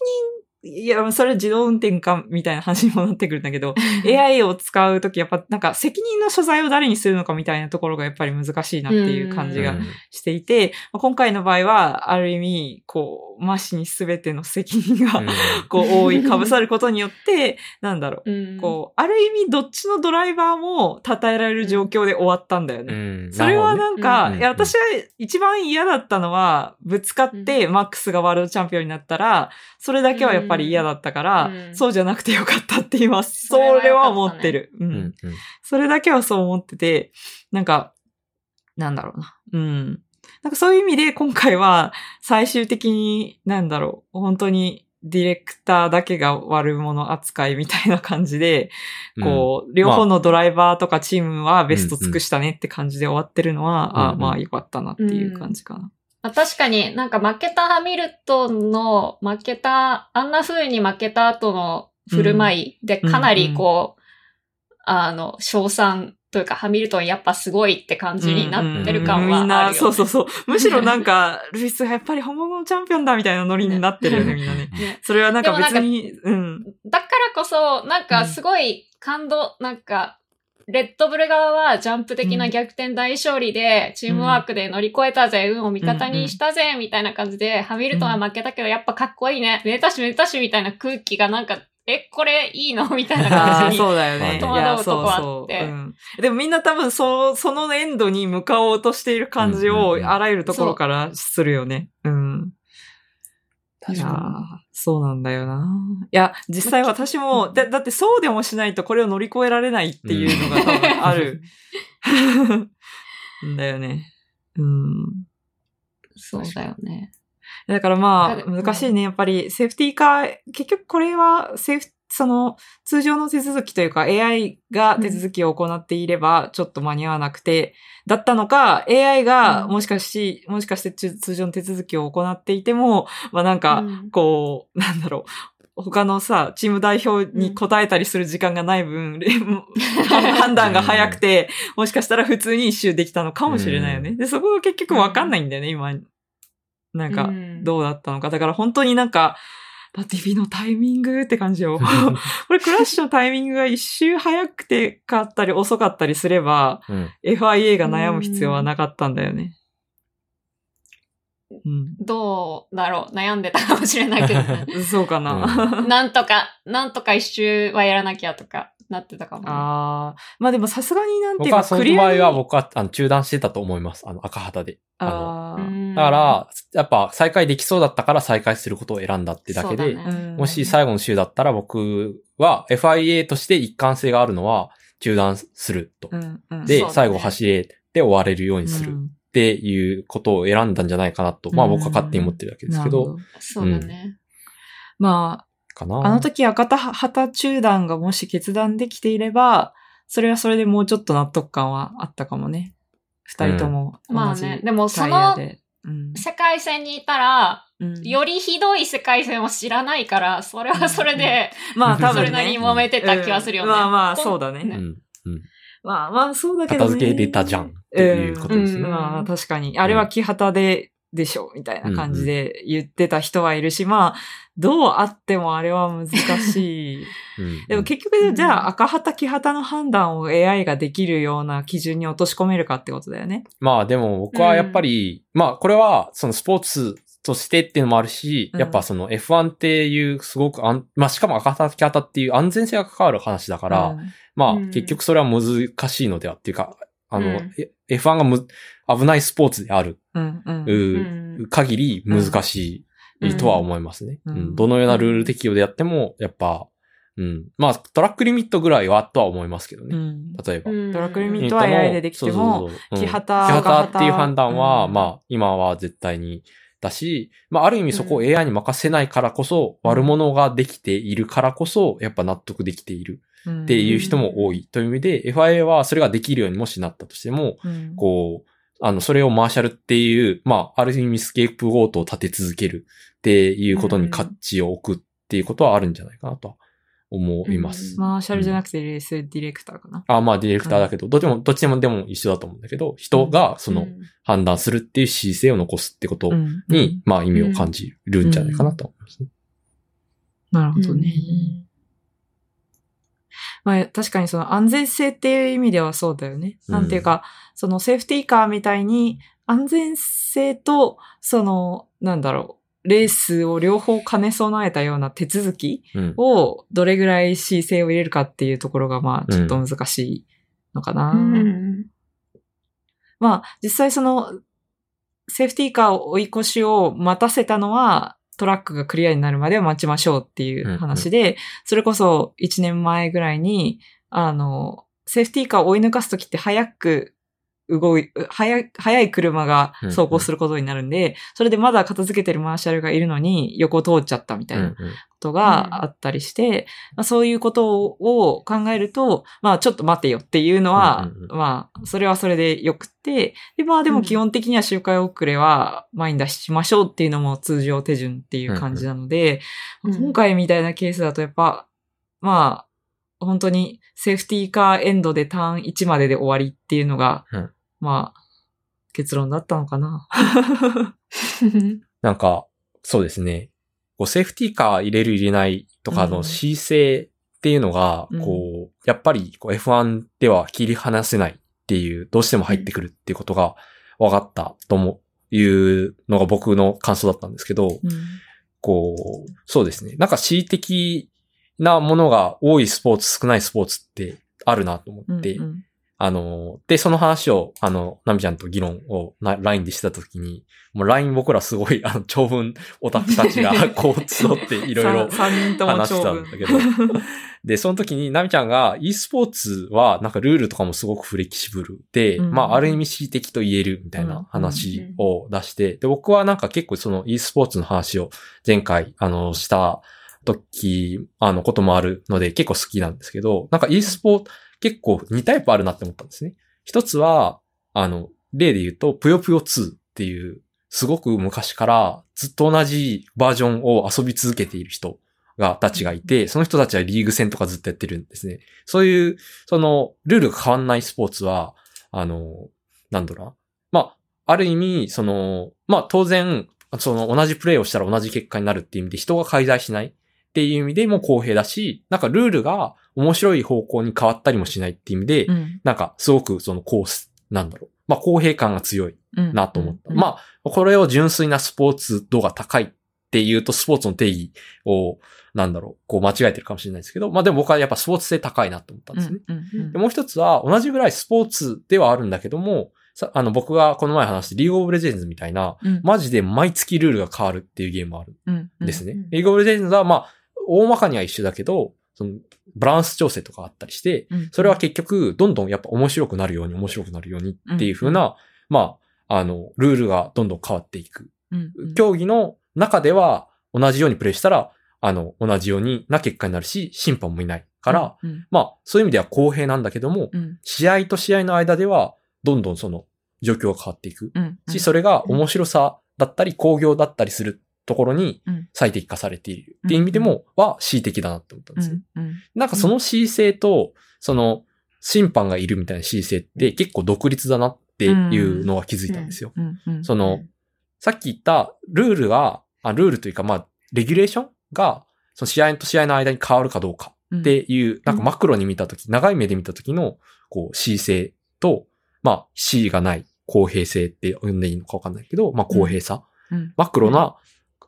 任、いや、それは自動運転か、みたいな話にもなってくるんだけど、AI を使うとき、やっぱなんか責任の所在を誰にするのかみたいなところがやっぱり難しいなっていう感じがうんしていて、まあ今回の場合は、ある意味、こう、マシに全ての責任が、こう、覆いかぶさることによって、なんだろう。うんこう、ある意味、どっちのドライバーも称えられる状況で終わったんだよね。うんそれはなんか、うんいや、私は一番嫌だったのは、ぶつかってマックスがワールドチャンピオンになったら、それだけはやっぱり嫌だったから、うんそうじゃなくてよかったって言います。そそれは思ってる。う。うんんうんそれだけはそう思ってて、なんか、なんだろうな。うん。なんかそういう意味で今回は最終的に、なんだろう、本当にディレクターだけが悪者扱いみたいな感じで、こう、両方のドライバーとかチームはベスト尽くしたねって感じで終わってるのは、うんうんあまあよかったなっていう感じかな。まあ確かになんか負けたハミルトンの負けた、あんな風に負けた後の振る舞いでかなりこう、あの、賞賛というかハミルトンやっぱすごいって感じになってる感はあるよ、ねみんな、そうそうそう。むしろなんか、ルイスがやっぱり本物のチャンピオンだみたいなノリになってるよね、みんなね。ねそれはなんか別に、うん。だからこそ、なんかすごい感動、なんか、レッドブル側はジャンプ的な逆転大勝利で、チームワークで乗り越えたぜ、運を味方にしたぜ、みたいな感じで、ハミルトンは負けたけど、やっぱかっこいいね、めでたしめでたしみたいな空気がなんか、え、これいいの？みたいな感じに。そうだよね。い戸惑うや、とこあそうそう。ってうん。でもみんな多分、そう、そのエンドに向かおうとしている感じを、うんうんうんあらゆるところからするよね。うん。いやーそうなんだよな。いや、実際私も、だ、だってそうでもしないとこれを乗り越えられないっていうのが多分ある。ん だよね。うん。そうだよね。だからまあ、うん難しいね。やっぱり、セーフティー化、結局これは、セーフ、その、通常の手続きというか、AI が手続きを行っていれば、ちょっと間に合わなくて、だったのか、AI が、うん。もしかし、もしかして通通常の手続きを行っていても、まあなんか、うん。こう、なんだろう、他のさ、チーム代表に答えたりする時間がない分、判断が早くて、もしかしたら普通に一周できたのかもしれないよね。うん。で、そこが結局わかんないんだよね、今。なんかう、んどうだったのか。だから本当になんか、ラティビのタイミングって感じよ。これクラッシュのタイミングが一周早くてかったり遅かったりすれば、うん。FIA が悩む必要はなかったんだよね。うん。どうだろう悩んでたかもしれないけどね。そうかな。なんとか、なんとか一周はやらなきゃとかなってたかも。ね、ああ。まあでもさすがになんていうか、僕はその場合は僕はあの中断してたと思います。あの赤旗で。あのあだから、やっぱ再開できそうだったから再開することを選んだってだけで、ね。うん。もし最後の週だったら僕は FIA として一貫性があるのは中断すると。うんうん。で、ね。最後走れて終われるようにするっうん。ていうことを選んだんじゃないかなと、まあ僕は勝手に思ってるだけですけど、そうだね。まかな。あ、あの時赤旗旗中断がもし決断できていれば、それはそれでもうちょっと納得感はあったかもね。二人とも同じまあね、でもそので。うん世界線にいたら、うんよりひどい世界線を知らないから、それはそれで、まあ多分、ね、それなりに揉めてた気はするよね。うんまあまあ、そうだね。ねうん。まあまあ、そうだけど、ね。片付けれたじゃんっていうことですね。うんまあ確かに。あれは木旗で、でしょ、みたいな感じで言ってた人はいるし、まあ、どうあってもあれは難しい。うん。でも結局、じゃあ赤旗木旗の判断を AI ができるような基準に落とし込めるかってことだよね。まあでも僕はやっぱり、まあこれはそのスポーツとしてっていうのもあるし、うん。やっぱその F1 っていうすごくあん、まあしかも赤旗木旗っていう安全性が関わる話だから、うん。まあうん。結局それは難しいのではっていうか、あの、うん。え F1 がむ危ないスポーツである、うんうん。ううん。限り難しいとは思いますね。ううん。んどのようなルール適用でやっても、やっぱ、うん。まあトラックリミットぐらいはとは思いますけどね。うん。例えば。うん。トラックリミッミトは AI でできてもそうそうそう。うん。木旗木旗っていう判断は、うん。まあ、今は絶対にだし、まあ、ある意味そこを AI に任せないからこそ、悪者ができているからこそ、やっぱ納得できているっていう人も多いという意味で、FIA はそれができるようにもしなったとしても、うん。こう、あの、それをマーシャルっていう、まあ、ある意味スケープゴートを立て続けるっていうことに価値を置くっていうことはあるんじゃないかなとは思います。うん。マーシャルじゃなくてレースディレクターかな。あまあ、ディレクターだけど、どっちも、どっちでもでも一緒だと思うんだけど、人がそのうん。判断するっていう姿勢を残すってことうん。に、まあ意味を感じるんじゃないかなと思いますね。なるほどね。うんまあ確かにその安全性っていう意味ではそうだよね。うんなんていうか、そのセーフティーカーみたいに安全性と、その、なんだろう、レースを両方兼ね備えたような手続きうん。をどれぐらい姿勢を入れるかっていうところがまあちょっと難しいのかな。うんまあ実際そのセーフティーカー追い越しを待たせたのはトラックがクリアになるまでは待ちましょうっていう話で、それこそ1年前ぐらいに、あの、セーフティーカーを追い抜かすときって早く動い、早い、早い車が走行することになるんで、それでまだ片付けてるマーシャルがいるのに横通っちゃったみたいなことがあったりして、まあ、そういうことを考えると、まあちょっと待てよっていうのは、うんうんうん。まあそれはそれでよくって、でまあでも基本的には周回遅れは前に出しましょうっていうのも通常手順っていう感じなので、うん。うん今回みたいなケースだとやっぱ、まあ本当にセーフティーカーエンドでターン1までで終わりっていうのが、うんまあ結論だったのかな。なんか、そうですね。こう、セーフティーカー入れる入れないとかのうん姿勢っていうのが、うんこう、やっぱりこう F1 では切り離せないっていう、どうしても入ってくるっていうことが分かったともいうのが僕の感想だったんですけど、うんこう、そうですね。なんか恣意的なものが多いスポーツ、少ないスポーツってあるなと思って、うんうんあの、で、その話を、あの、ナミちゃんと議論をな LINE でしてた時に、もう LINE 僕らすごい、あの、長文オタクたちが、こう、集っていろいろ話してたんだけど、で、その時にナミちゃんが e スポーツはなんかルールとかもすごくフレキシブルで、うん。まあある意味恣意的と言えるみたいな話を出して、で、僕はなんか結構その e スポーツの話を前回あのした時、あのこともあるので結構好きなんですけど、なんか e スポーツ結構2タイプあるなって思ったんですね。一つは、あの、例で言うと、ぷよぷよ2っていう、すごく昔からずっと同じバージョンを遊び続けている人が、たちがいて、その人たちはリーグ戦とかずっとやってるんですね。そういう、その、ルールが変わんないスポーツは、あの、なんだろうな。まあ、ある意味、その、まあ当然、その同じプレイをしたら同じ結果になるっていう意味で人が介在しないっていう意味でも公平だし、なんかルールが面白い方向に変わったりもしないっていう意味で、うん。なんかすごくそのコース、なんだろう。まあ公平感が強いうん。なと思った。うん。まあ、これを純粋なスポーツ度が高いっていうと、スポーツの定義を、なんだろう、こう間違えてるかもしれないですけど、まあでも僕はやっぱスポーツ性高いなと思ったんですね。うん。うん。うん。でもう一つは、同じぐらいスポーツではあるんだけども、さあの、僕がこの前話してリーグオブレジェンズみたいな、うん。マジで毎月ルールが変わるっていうゲームもあるうんんですね。うん。リーグオブレジェンズは、まあ、大まかには一緒だけど、その、バランス調整とかあったりして、うん。それは結局、どんどんやっぱ面白くなるように面白くなるようにっていう風な、まあ、あの、ルールがどんどん変わっていく。競技の中では同じようにプレイしたらあの、同じようにな結果になるし、審判もいないから、うん、まあ、そういう意味では公平なんだけども、うん、試合と試合の間では、どんどんその、状況が変わっていく。うん。し、それが面白さだったり、工業だったりするところにうん。最適化されている。っていう意味でも、は恣意的だなって思ったんうですよ。なんかその恣意性と、その、審判がいるみたいな恣意性って結構独立だなっていうのは気づいたんですよ。その、さっき言ったルールが、あルールというか、まあ、レギュレーションが、その試合と試合の間に変わるかどうかうん、っていう、なんかマクロに見たとき、長い目で見たときの、こう、恣意性と、まあ、恣意がない公平性って呼んでいいのかわかんないけど、まあ、公平さ。うん、マクロな、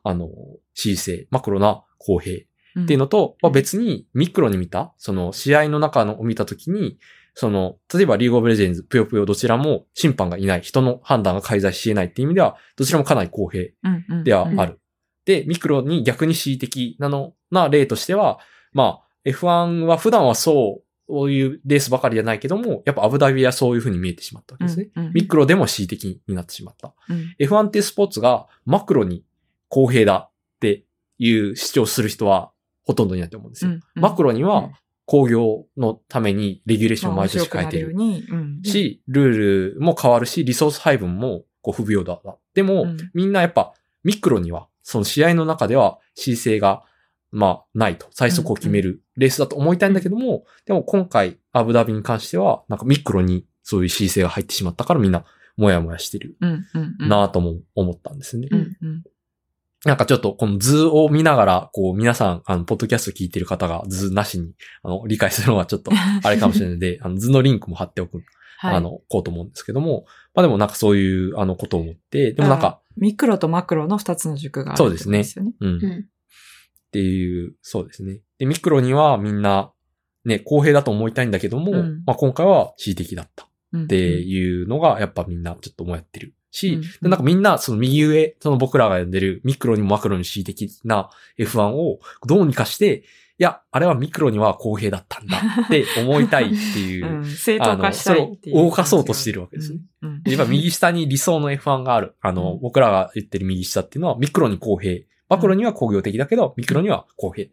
あの、恣意性、マクロな公平うん。っていうのと、まあ、別にミクロに見た、その試合の中のを見たときに、その、例えばリーグオブレジェンズ、ぷよぷよどちらも審判がいない、人の判断が介在し得ないっていう意味では、どちらもかなり公平うん、うん。ではある。で、ミクロに逆に恣意的なの、な例としては、まあ、F1 は普段はそう、そういうレースばかりじゃないけども、やっぱアブダビはそういう風に見えてしまったわけですね。うん。うんミクロでも恣意的になってしまった。うん。F1 っていうスポーツがマクロに公平だっていう主張する人はほとんどいないと思うんですよ。うんマクロにうんは工業のためにレギュレーションをまあ毎年変えてる。面白くなる。し、ルールも変わるし、リソース配分もこう不平等だ。でも、うんみんなやっぱミクロには、その試合の中では恣意性が、まあ、ないと。最速を決めるレースだと思いたいんだけども、でも今回、アブダビに関しては、なんかミクロにそういう恣意性が入ってしまったからみんな、もやもやしてるうん、うん。うんなぁとも思ったんですね。うん、うん。なんかちょっとこの図を見ながら、こう皆さん、あの、ポッドキャスト聞いてる方が図なしに、あの、理解するのはちょっと あれかもしれないので、あの、図のリンクも貼っておく、はい。あの、こうと思うんですけども、まあでもなんかそういう、あの、ことを思って、でもなんか、ミクロとマクロの二つの軸があるそうですね。うん。っうん。ていう、そうですね。で、ミクロにはみんな、ね、公平だと思いたいんだけども、うんまあ今回は恣意的だった。うんっていうのが、やっぱみんなちょっともやってるし、うんでなんかみんな、その右上、その僕らが呼んでるミクロにもマクロに恣意的な F1 をどうにかして、いや、あれはミクロには公平だったんだって 思いたいっていうう、ん。正当化したいっていう。あのそれを動かそうとしてるわけですね。うん。うん今右下に理想の F1 がある。あの、うん僕らが言ってる右下っていうのはミクロに公平。マクロには工業的だけど、ミクロには公平っ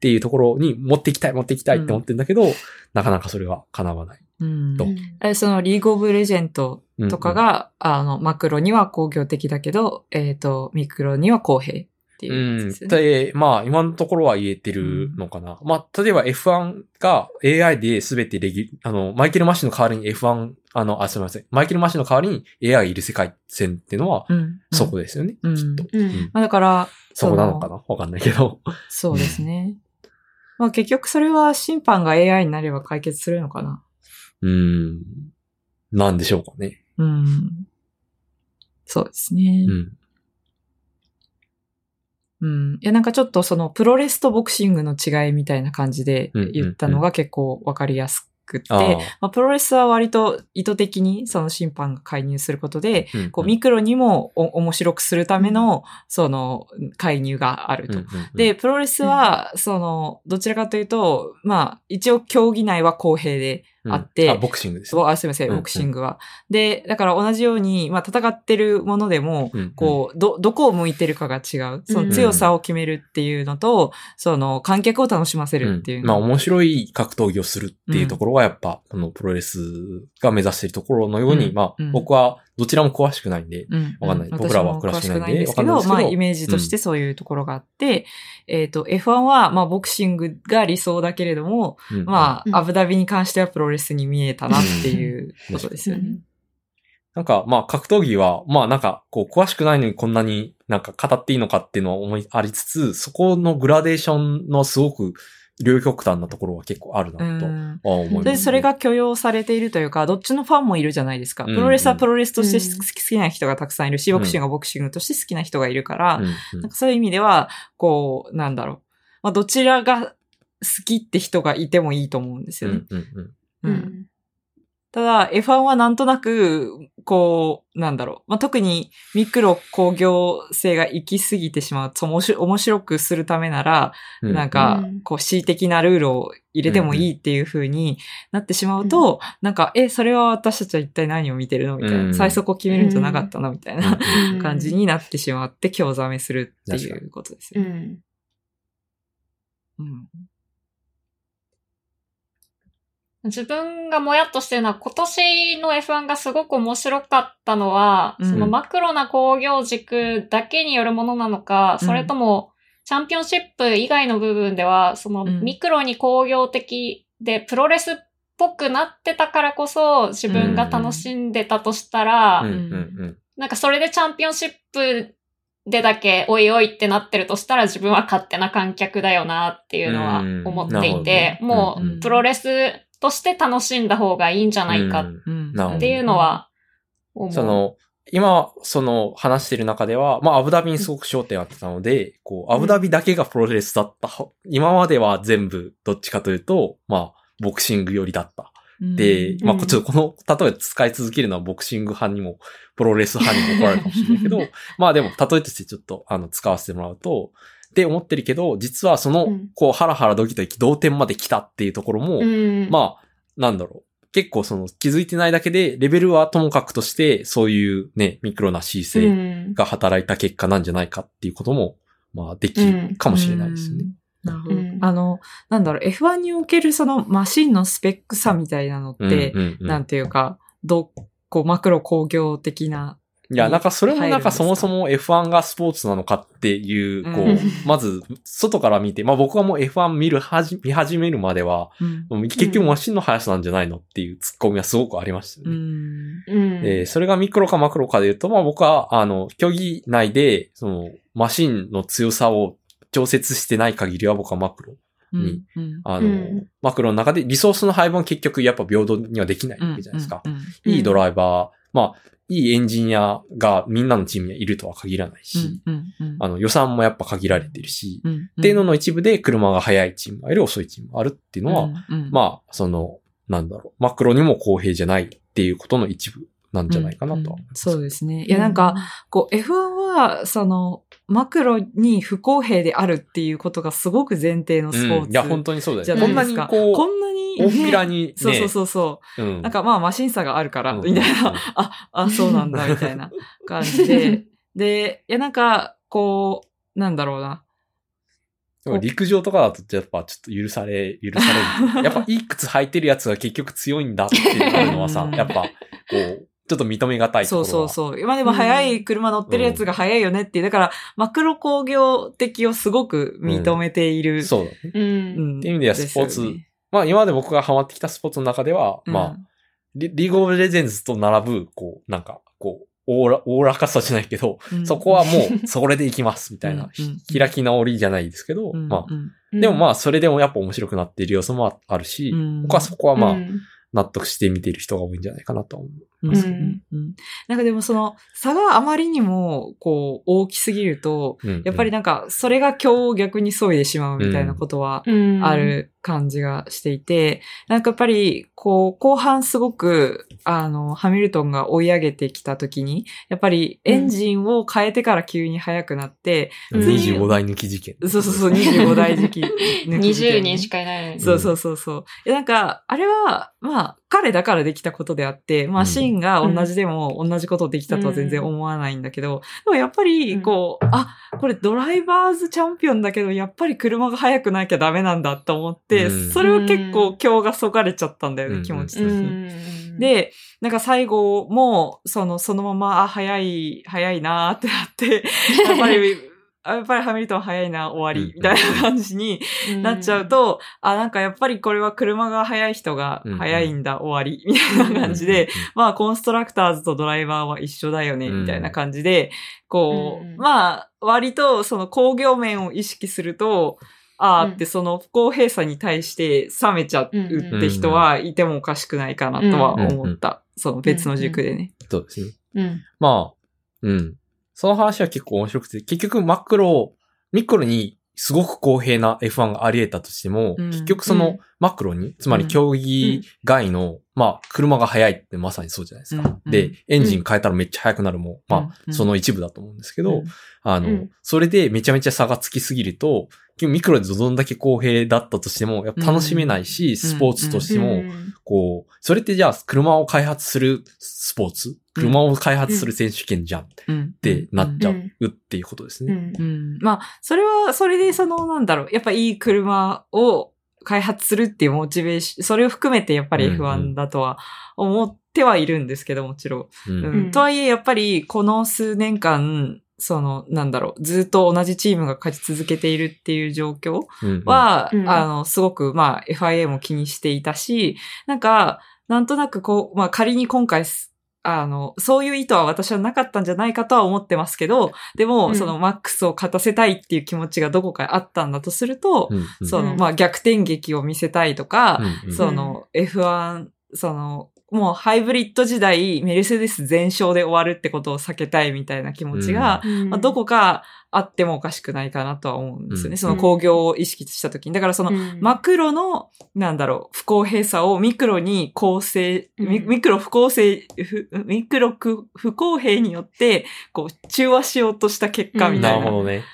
ていうところに持っていきたい、持っていきたいって思ってるんだけど、なかなかそれは叶わない。うんとえそのリーグオブレジェンドうんとかが、あの、マクロには工業的だけど、えっ、と、ミクロには公平っていううん。でまあ、今のところは言えてるのかな。まあ、例えば F1 が AI で全てレギュ、あの、マイケル・マシンの代わりに F1、あの、あ、すみません。マイケル・マシンの代わりに AI がいる世界線っていうのは、うん。そこですよね。うんきっと。うんうんまあだから、そこなのかな？わかんないけど。そうですね。まあ結局それは審判が AI になれば解決するのかな。うん。なんでしょうかね。うん。そうですね。うん。うん。いや、なんかちょっとそのプロレスとボクシングの違いみたいな感じで言ったのが結構わかりやすくて、まあ、プロレスは割と意図的にその審判が介入することで、うんこうミクロにもお面白くするための、その介入があると。うんうんうんで、プロレスは、その、どちらかというと、まあ、一応競技内は公平であって、うんあ、ボクシングですね。あすいません、うんうんボクシングは。で、だから同じように、まあ、戦ってるものでも、うんうんこう、ど、どこを向いてるかが違う。その強さを決めるっていうのと、その、観客を楽しませるっていうの。うんまあ面白い格闘技をするっていうところはやっぱ、このプロレスが目指しているところのように、うんまあうん僕はどちらも詳しくないんで、うん。わかんない。うん。僕らは詳しくないんで詳ですけど、わかんないですけどまあ、イメージとしてそういうところがあって、えっ、と、F1 は、まあ、ボクシングが理想だけれども、うん。まうん。あ、アブダビに関してはプロレスに見えたなっていうことですよね。なんかまあ格闘技は、まあなんかこう詳しくないのにこんなになんか語っていいのかっていうのは思いありつつ、そこのグラデーションのすごく両極端なところは結構あるうなと。思います、で、それ、が許容されているというか、どっちのファンもいるじゃないですか。うん。プロレスはプロレスとしてうん好きな人がたくさんいるし、ボクシングはボクシングとして好きな人がいるから、なんかそういう意味では、こう、なんだろう。まあ、どちらが好きって人がいてもいいと思うんですよね。ただ、F1 はなんとなく、こう、なんだろう。まあ、特にミクロ工業性が行き過ぎてしまう。そう面白面白くするためなら、うん。なんかうん、こう、恣意的なルールを入れてもいいっていう風になってしまうと、なんか、え、それは私たちは一体何を見てるの？みたいな。うん。最速を決めるんじゃなかったの？みたいなうん。感じになってしまって、興ざめするっていうことですよね。うん。うん。自分がもやっとしてるのは今年の F1 がすごく面白かったのは、うん。そのマクロな工業軸だけによるものなのか、うん。それともチャンピオンシップ以外の部分では、そのうん。ミクロに工業的でプロレスっぽくなってたからこそ自分が楽しんでたとしたら。なんかそれでチャンピオンシップでだけおいおいってなってるとしたら自分は勝手な観客だよなっていうのは思っていて、うん。もうん。うプロレスとして楽しんだ方がいいんじゃないかっていうのは思う。その、今、その話してる中では、まあ、アブダビにすごく焦点あってたので、こう、アブダビだけがプロレスだった。今までは全部、どっちかというと、まあ、ボクシング寄りだった。で、うんまあ、ちょっとこの、例えば使い続けるのはボクシング派にも、プロレス派にも怒られるかもしれないけど、まあでも、例えとしてちょっと、あの、使わせてもらうと、って思ってるけど、実はその、うんこう、ハラハラドキドキ同点まで来たっていうところも、うん、まあ、なんだろう。結構その気づいてないだけで、レベルはともかくとして、そういうね、ミクロな姿勢うんが働いた結果なんじゃないかっていうことも、まあ、できるかもしれないですよね。うん。なるほど。うんあの、なんだろう、F1 におけるそのマシンのスペックさみたいなのって、うんうんうんなんていうか、どう、こう、マクロ工業的な、いや、なんかそれもなんかそもそも F1 がスポーツなのかっていう、こうまず、外から見て、まあ僕はもう F1 見るはじ、見始めるまでは、結局マシンの速さなんじゃないのっていうツッコミはすごくありましたね。ん。うんで、それがミクロかマクロかで言うと、まあ僕は、あの、競技内で、その、マシンの強さを調節してない限りは僕はマクロ。うん。うん。あの、うんマクロの中でリソースの配分は結局やっぱ平等にはできないわけじゃないですか。いいドライバー、まあ、いいエンジニアがみんなのチームにはいるとは限らないし、うん。うん。あの予算もやっぱ限られてるし、うん。っていうのの一部で車が速いチームがいる、遅いチームがあるっていうのは、うん、まあ、その、なんだろう、マクロにも公平じゃないっていうことの一部なんじゃないかなとは思います。そうですね。いや、なんか、、こう、F1 は、その、マクロに不公平であるっていうことがすごく前提のスポーツ。うんいや、本当にそうだよね。こんな。にこう、こんなに、ね、大っぴらにね、そうそうそうそう。うん。なんかまあ、マシン差があるから、うんみたいな、うん あ、あ、そうなんだ、みたいな感じで。で、いや、なんか、こう、なんだろうな。でも陸上とかだとやっぱちょっと許され、許される。やっぱいい靴履いてるやつが結局強いんだっていうのはさう、んやっぱ、こう、ちょっと認めがたいとそうころは。そうそう。今でも速い車乗ってるやつが速いよねっていう。だから、マクロ工業的をすごく認めている。そうだね。うん。うんっていう意味ではスポーツねまあ今まで僕がハマってきたスポーツの中では、まあ、リリーグオブレジェンズと並ぶ、こう、なんか、こう、おおら、おおらかさじゃないけど、うんそこはもう、それでいきます、みたいな、うんうん開き直りじゃないですけど、うんまあ、うんでもまあ、それでもやっぱ面白くなっている要素もあるし、うん僕はそこはまあ、うん納得して見ている人が多いんじゃないかなと思う。うんうん。うん。なんかでもその差があまりにもこう大きすぎると、うんやっぱりなんかそれが今日を逆に削いでしまうみたいなことはうん。ある感じがしていて、なんかやっぱりこう後半すごくあのハミルトンが追い上げてきた時に、やっぱりエンジンを変えてから急に速くなって、うん。25台抜き事件。そうそうそう25台抜き時20点人しかいない。そうそうそうそう。なんか、あれは、まあ、彼だからできたことであって、マシンが同じでも同じことできたとは全然思わないんだけど、でもやっぱり、こう、あ、これドライバーズチャンピオンだけど、やっぱり車が速くなきゃダメなんだと思って、うん。それは結構今日がそがれちゃったんだよね、うん。気持ち的うに。ん、で、なんか最後も、その、そのまま、あ、早い、早いなーってなって、やっぱり、あやっぱりハミルトン早いな、終わり、みたいな感じになっちゃうと、あ、なんかやっぱりこれは車が速い人が速いんだ、終わり、みたいな感じで、まあ、コンストラクターズとドライバーは一緒だよね、うんみたいな感じで、こう、うんまあ、割とその工業面を意識すると、あーってその不公平さに対して冷めちゃうって人はいてもおかしくないかなとは思った。その別の軸でね。そうですね。うん。まあ、うん。その話は結構面白くて、結局マクロ、ミクロにすごく公平な F1 があり得たとしても、うん。結局そうのん。マクロに、つまり競技外の、まあ、車が速いってまさにそうじゃないですか。うん。で、エンジン変えたらめっちゃ速くなるも、まうん。あ、その一部だと思うんですけど、うん。あの、うん。それでめちゃめちゃ差がつきすぎると、ミクロでどんだけ公平だったとしても、やっぱ楽しめないし、スポーツとしても、こう、それってじゃあ車を開発するスポーツ？車を開発する選手権じゃん。ってなっちゃうっていうことですね。うん。まあ、それは、それでその、なんだろう、やっぱいい車を開発するっていうモチベーション、それを含めてやっぱり F1 だとは思ってはいるんですけど、もちろん。うん。うん、とはいえ、やっぱりこの数年間、その、なんだろう、ずっと同じチームが勝ち続けているっていう状況は、うん。うん、あの、すごく、まあ、FIA も気にしていたし、なんか、なんとなくこう、まあ仮に今回、あの、そういう意図は私はなかったんじゃないかとは思ってますけど、でも、うん、そのマックスを勝たせたいっていう気持ちがどこかあったんだとすると、うんうん、その、まあ逆転劇を見せたいとか、うんうん、その F1、その、もうハイブリッド時代、メルセデス全勝で終わるってことを避けたいみたいな気持ちが、うん、まあ、どこかあってもおかしくないかなとは思うんですよね。うん、その工業を意識したときに。だからその、マクロの、なんだろう、不公平さをミクロに公正、ミミクロ不公正、ミクロ不公平によって、こう、中和しようとした結果みたいな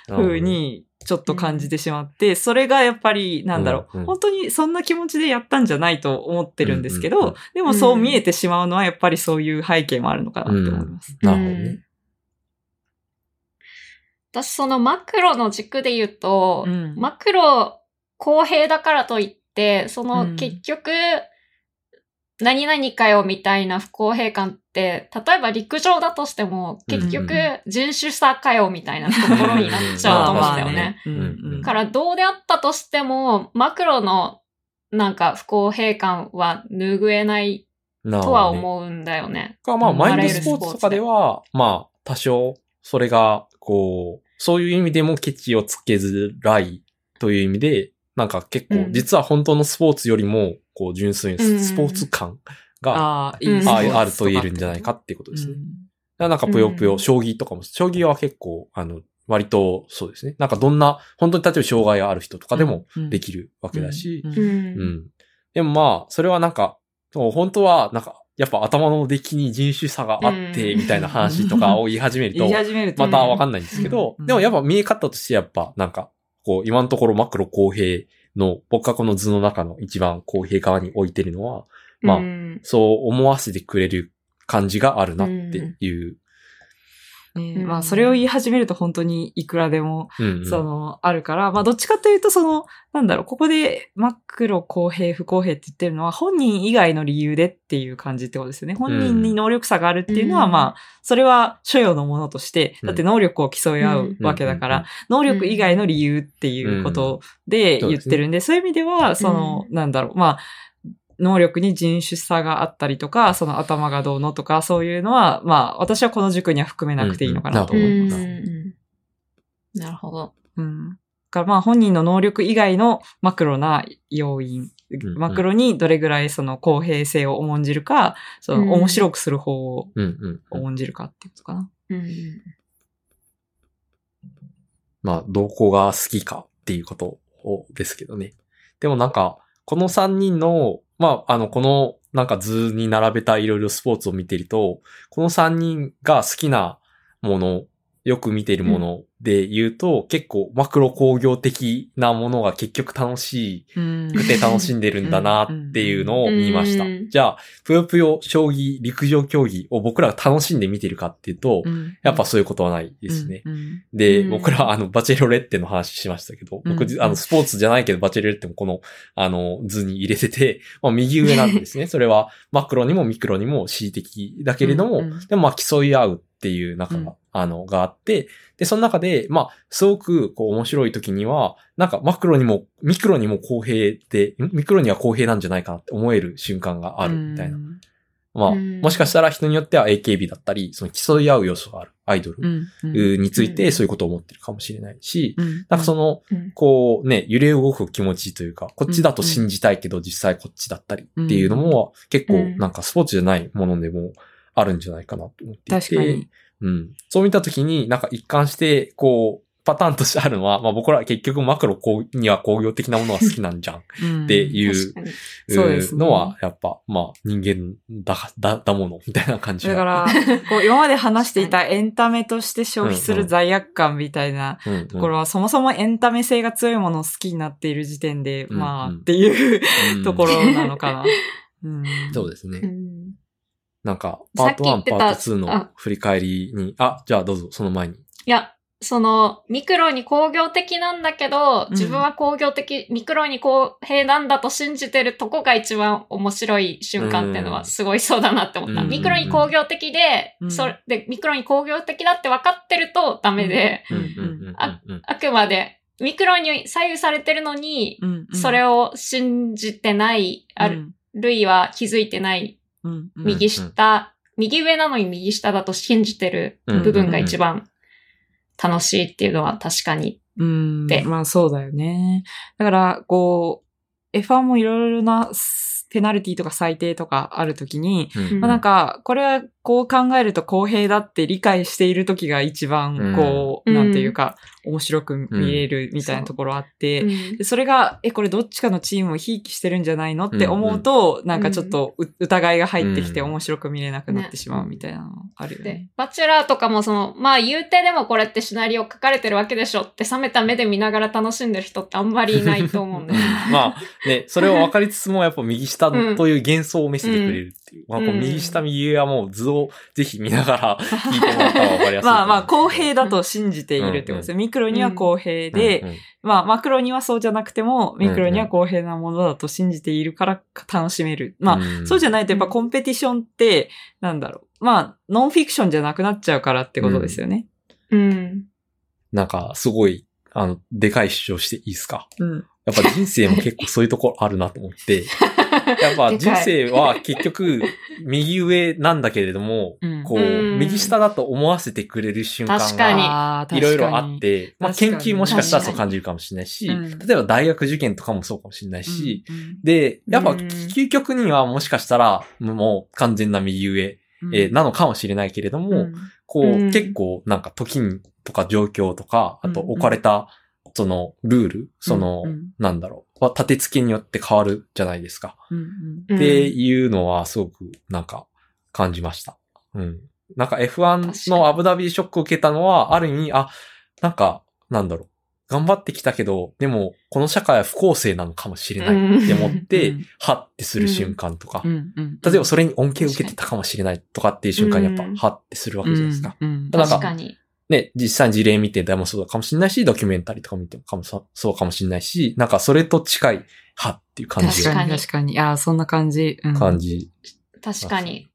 風に、ちょっと感じてしまって、それがやっぱり、なんだろう、本当にそんな気持ちでやったんじゃないと思ってるんですけど、でもそう見えてしまうのはやっぱりそういう背景もあるのかなって思います。なるほどね。私そのマクロの軸で言うと、マクロ公平だからといって、その結局、何々かよみたいな不公平感って、例えば陸上だとしても、結局、人種差かよみたいなところになっちゃうと思うんだよね。だからどうであったとしても、マクロのなんか不公平感は拭えないとは思うんだよね。ねまあ、マインドスポーツとかでは、まあ、多少、それが、こう、そういう意味でもケチをつけづらいという意味で、なんか結構、実は本当のスポーツよりも、こう、純粋にスポーツ感が、あると言えるんじゃないかっていうことですね。なん。かぷよぷよ、将棋とかも、将棋は結構、あの、割とそうですね。なんかどんな、本当に例えば障害がある人とかでもできるわけだし、うん。でもまあ、それはなんか、本当は、なんか、やっぱ頭の出来に人種差があって、みたいな話とかを言い始めると、またわかんないんですけど、でもやっぱ見え方としてやっぱ、なんか、こう、今のところマクロ公平の、僕がこの図の中の一番公平側に置いてるのは、まあ、そう思わせてくれる感じがあるなっていうね、まあ、それを言い始めると本当にいくらでも、その、あるから、まあ、どっちかというと、その、なんだろう、ここでマクロ公平、不公平って言ってるのは、本人以外の理由でっていう感じってことですよね。本人に能力差があるっていうのは、まあ、それは所要のものとして、だって能力を競い合うわけだから、能力以外の理由っていうことで言ってるんで、そういう意味では、その、なんだろう、まあ、能力に人種差があったりとか、その頭がどうのとか、そういうのは、まあ、私はこの塾には含めなくていいのかなと思います。なるほど。うん。からまあ本人の能力以外のマクロな要因、マクロにどれぐらいその公平性を重んじるか、その面白くする方を重んじるかっていうことかな。うん、まあ、どこが好きかっていうことですけどね。でもなんか、この3人のまあ、あの、このなんか図に並べたいろいろスポーツを見てると、この3人が好きなもの、よく見てるもので言うと、うん、結構マクロ工業的なものが結局楽しくて楽しんでるんだなっていうのを見ました。じゃあ、ぷよぷよ将棋、陸上競技を僕らが楽しんで見てるかっていうと、やっぱそういうことはないですね。で、僕らあの、バチェロレッテの話しましたけど、僕、あの、スポーツじゃないけど、バチェロレッテもこの、あの、図に入れてて、まあ、右上なんですね。それは、マクロにもミクロにも恣意的だけれども、でもまあ、競い合うっていう中が、あの、があって、で、その中で、まあ、すごく、こう、面白い時には、なんか、マクロにも、ミクロにも公平で、ミクロには公平なんじゃないかなって思える瞬間があるみたいな。まあ、もしかしたら人によっては AKB だったり、その競い合う要素があるアイドルについてそういうことを思ってるかもしれないし、なんかその、こうね、揺れ動く気持ちというか、こっちだと信じたいけど実際こっちだったりっていうのも結構なんかスポーツじゃないものでもあるんじゃないかなと思っていて、確かに。うん。そう見たときに、なんか一貫して、こう、パターンとしてあるのは、まあ僕らは結局マクロには工業的なものが好きなんじゃん。っうん。ていううですね。のは、やっぱ、まあ人間だか、だ、だもの、みたいな感じが。だから、こう今まで話していたエンタメとして消費する罪悪感みたいなうんうん、ところは、そもそもエンタメ性が強いものを好きになっている時点で、うんまあ、うん。っていううん。ところなのかな。うん。そうですね。うんなんか、パート1、さっき言ってたパート2のあ振り返りに、あ、じゃあどうぞ、その前に。いや、その、ミクロに工業的なんだけど、うん。自分は工業的、ミクロに公平なんだと信じてるとこが一番面白い瞬間っていうのはすごいそうだなって思った。うん。ミクロに工業的で、うん。それで、ミクロに工業的だって分かってるとダメで、うん。うん。うん。うん。あうん。あくまでミクロに左右されてるのに、うん。それを信じてない、ある、ルイは気づいてない、うんうん右下、右上なのに右下だと信じてる部分が一番楽しいっていうのは確かに。うん。で。まあそうだよね。だから、こう、F1 もいろいろなペナルティとか裁定とかあるときに、うん。まあなんか、これはこう考えると公平だって理解しているときが一番、こう、うんなんていうか、面白く見えるみたいなところあって、うん。でそれが、え、これどっちかのチームをひいきしてるんじゃないのって思うと、なんかちょっとう疑いが入ってきてうん。面白く見れなくなってしまうみたいなのあるよでね。、バチェラーとかもその、まあ言うてでもこれってシナリオ書かれてるわけでしょって冷めた目で見ながら楽しんでる人ってあんまりいないと思うんだよね。まあね、それを分かりつつもやっぱ右下という幻想を見せてくれるっていう。まあこううん右下右上はもう図をぜひ見ながら 聞いてもらったら分かりやすい。まあまあ、公平だと信じているってことですよ。ミクロには公平で、うんうんまあ、マクロにはそうじゃなくても、ミクロには公平なものだと信じているから楽しめる。まあ、うんそうじゃないとやっぱコンペティションって、なんだろう。まあ、ノンフィクションじゃなくなっちゃうからってことですよね。うん。なんかすごい、あの、でかい主張していいですか？うん。やっぱ人生も結構そういうところあるなと思って、やっぱ人生は結局右上なんだけれども、うん。こう、うん。右下だと思わせてくれる瞬間がいろいろあっ。て、まあ研究もしかしたらそう感じるかもしれないし、うん。例えば大学受験とかもそうかもしれないし、で、やっぱうん。究極にはもしかしたらもう完全な右上、うん。えーなのかもしれないけれども、うん。こう、うん。結構なんか時にとか状況とか、あとうん。置かれた、そのルール、その、うんなんだろう、は立て付けによって変わるじゃないですか。うんうん。っていうのはすごくなんか感じました。うん。なんか F1 のアブダビショックを受けたのは、ある意味、あ、なんか、なんだろう。頑張ってきたけど、でも、この社会は不公正なのかもしれないって思ってうん、はってする瞬間とか。う、ん。うん。例えばそれに恩恵を受けてたかもしれないとかっていう瞬間にやっぱ、うん。はってするわけじゃないですか。うん。うんか確かに。ね、実際に事例見てでもそうかもしれないし、ドキュメンタリーとか見てもかもそそうかもしれないし、なんかそれと近い、はっていう感じ確かが、に確かに。ああ、そんな感じ。うん感じ。確かに。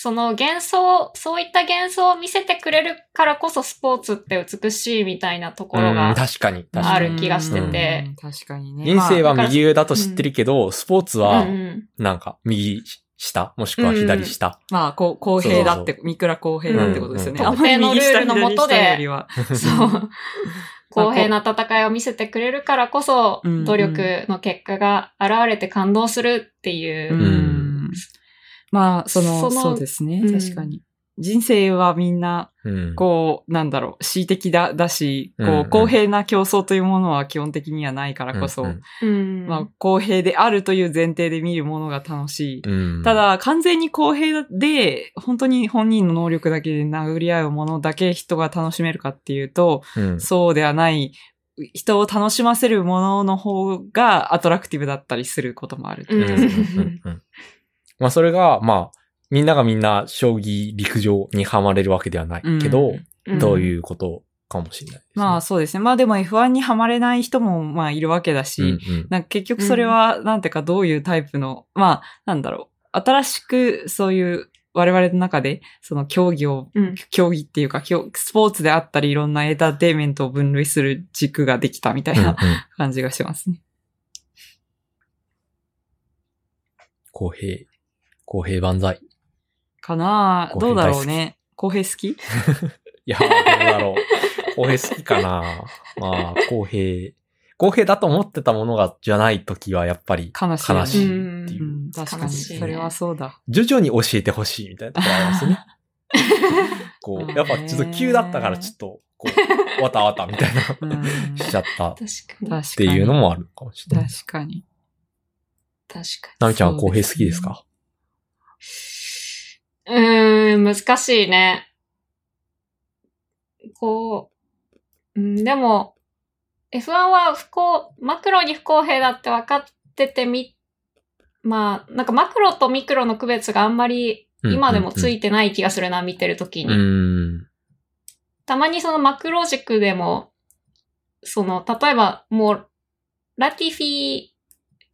その幻想、そういった幻想を見せてくれるからこそスポーツって美しいみたいなところうんが、確かに、確かに。ある気がしててうん確かにね。人生はまあ右上だと知ってるけど、スポーツうは、んなんか、右下、もしくは左下？まあ、こう、公平だって、三倉公平だってことですよね。うんあんのルールの下で左下よりは。そう。公平な戦いを見せてくれるからこそうん、努力の結果が現れて感動するっていうう。ん。まあ、その、そのそうですね。うん確かに。人生はみんな、うん。こう、なんだろう、恣意的だ、だし、うんうん。こう、公平な競争というものは基本的にはないからこそ、うんうん。まあ、公平であるという前提で見るものが楽しい。うん。た、だ、完全に公平で、本当に本人の能力だけで殴り合うものだけ人が楽しめるかっていうと、うん。そうではない、人を楽しませるものの方がアトラクティブだったりすることもある。まあ、それが、まあ、みんながみんな将棋陸上にはまれるわけではないけど、うんどういうことかもしれないですね。まあそうですね。まあでも F1 にはまれない人もまあいるわけだし、うんうんなんか結局それは、なんていうかどういうタイプの、まあ、なんだろう。新しくそういう我々の中で、その競技を、うん競技っていうか、競スポーツであったりいろんなエンターテインメントを分類する軸ができたみたいなうんうん感じがしますね。公平。公平万歳。かな？どうだろうね。公平好き？いや、どうだろう。公平好きかな？まあ、公平。公平だと思ってたものが、じゃないときはやっぱり悲しいよね悲しいっていうう。ん、確かに。それはそうだ。徐々に教えてほしいみたいなところありますね。こう、やっぱちょっと急だったからちょっと、こう、わたわたみたいな、うんしちゃったっ確かに。確かに。ていうのもあるかもしれない。確かに。確かなみちゃんは公平好きですか？に。うーん、難しいね。こう、うん、でも、F1 は不公、マクロに不公平だって分かっててみ、まあ、なんかマクロとミクロの区別があんまり今でもついてない気がするな、見てるときうに。ん。たまにそのマクロ軸でも、その、例えばもう、ラティフィ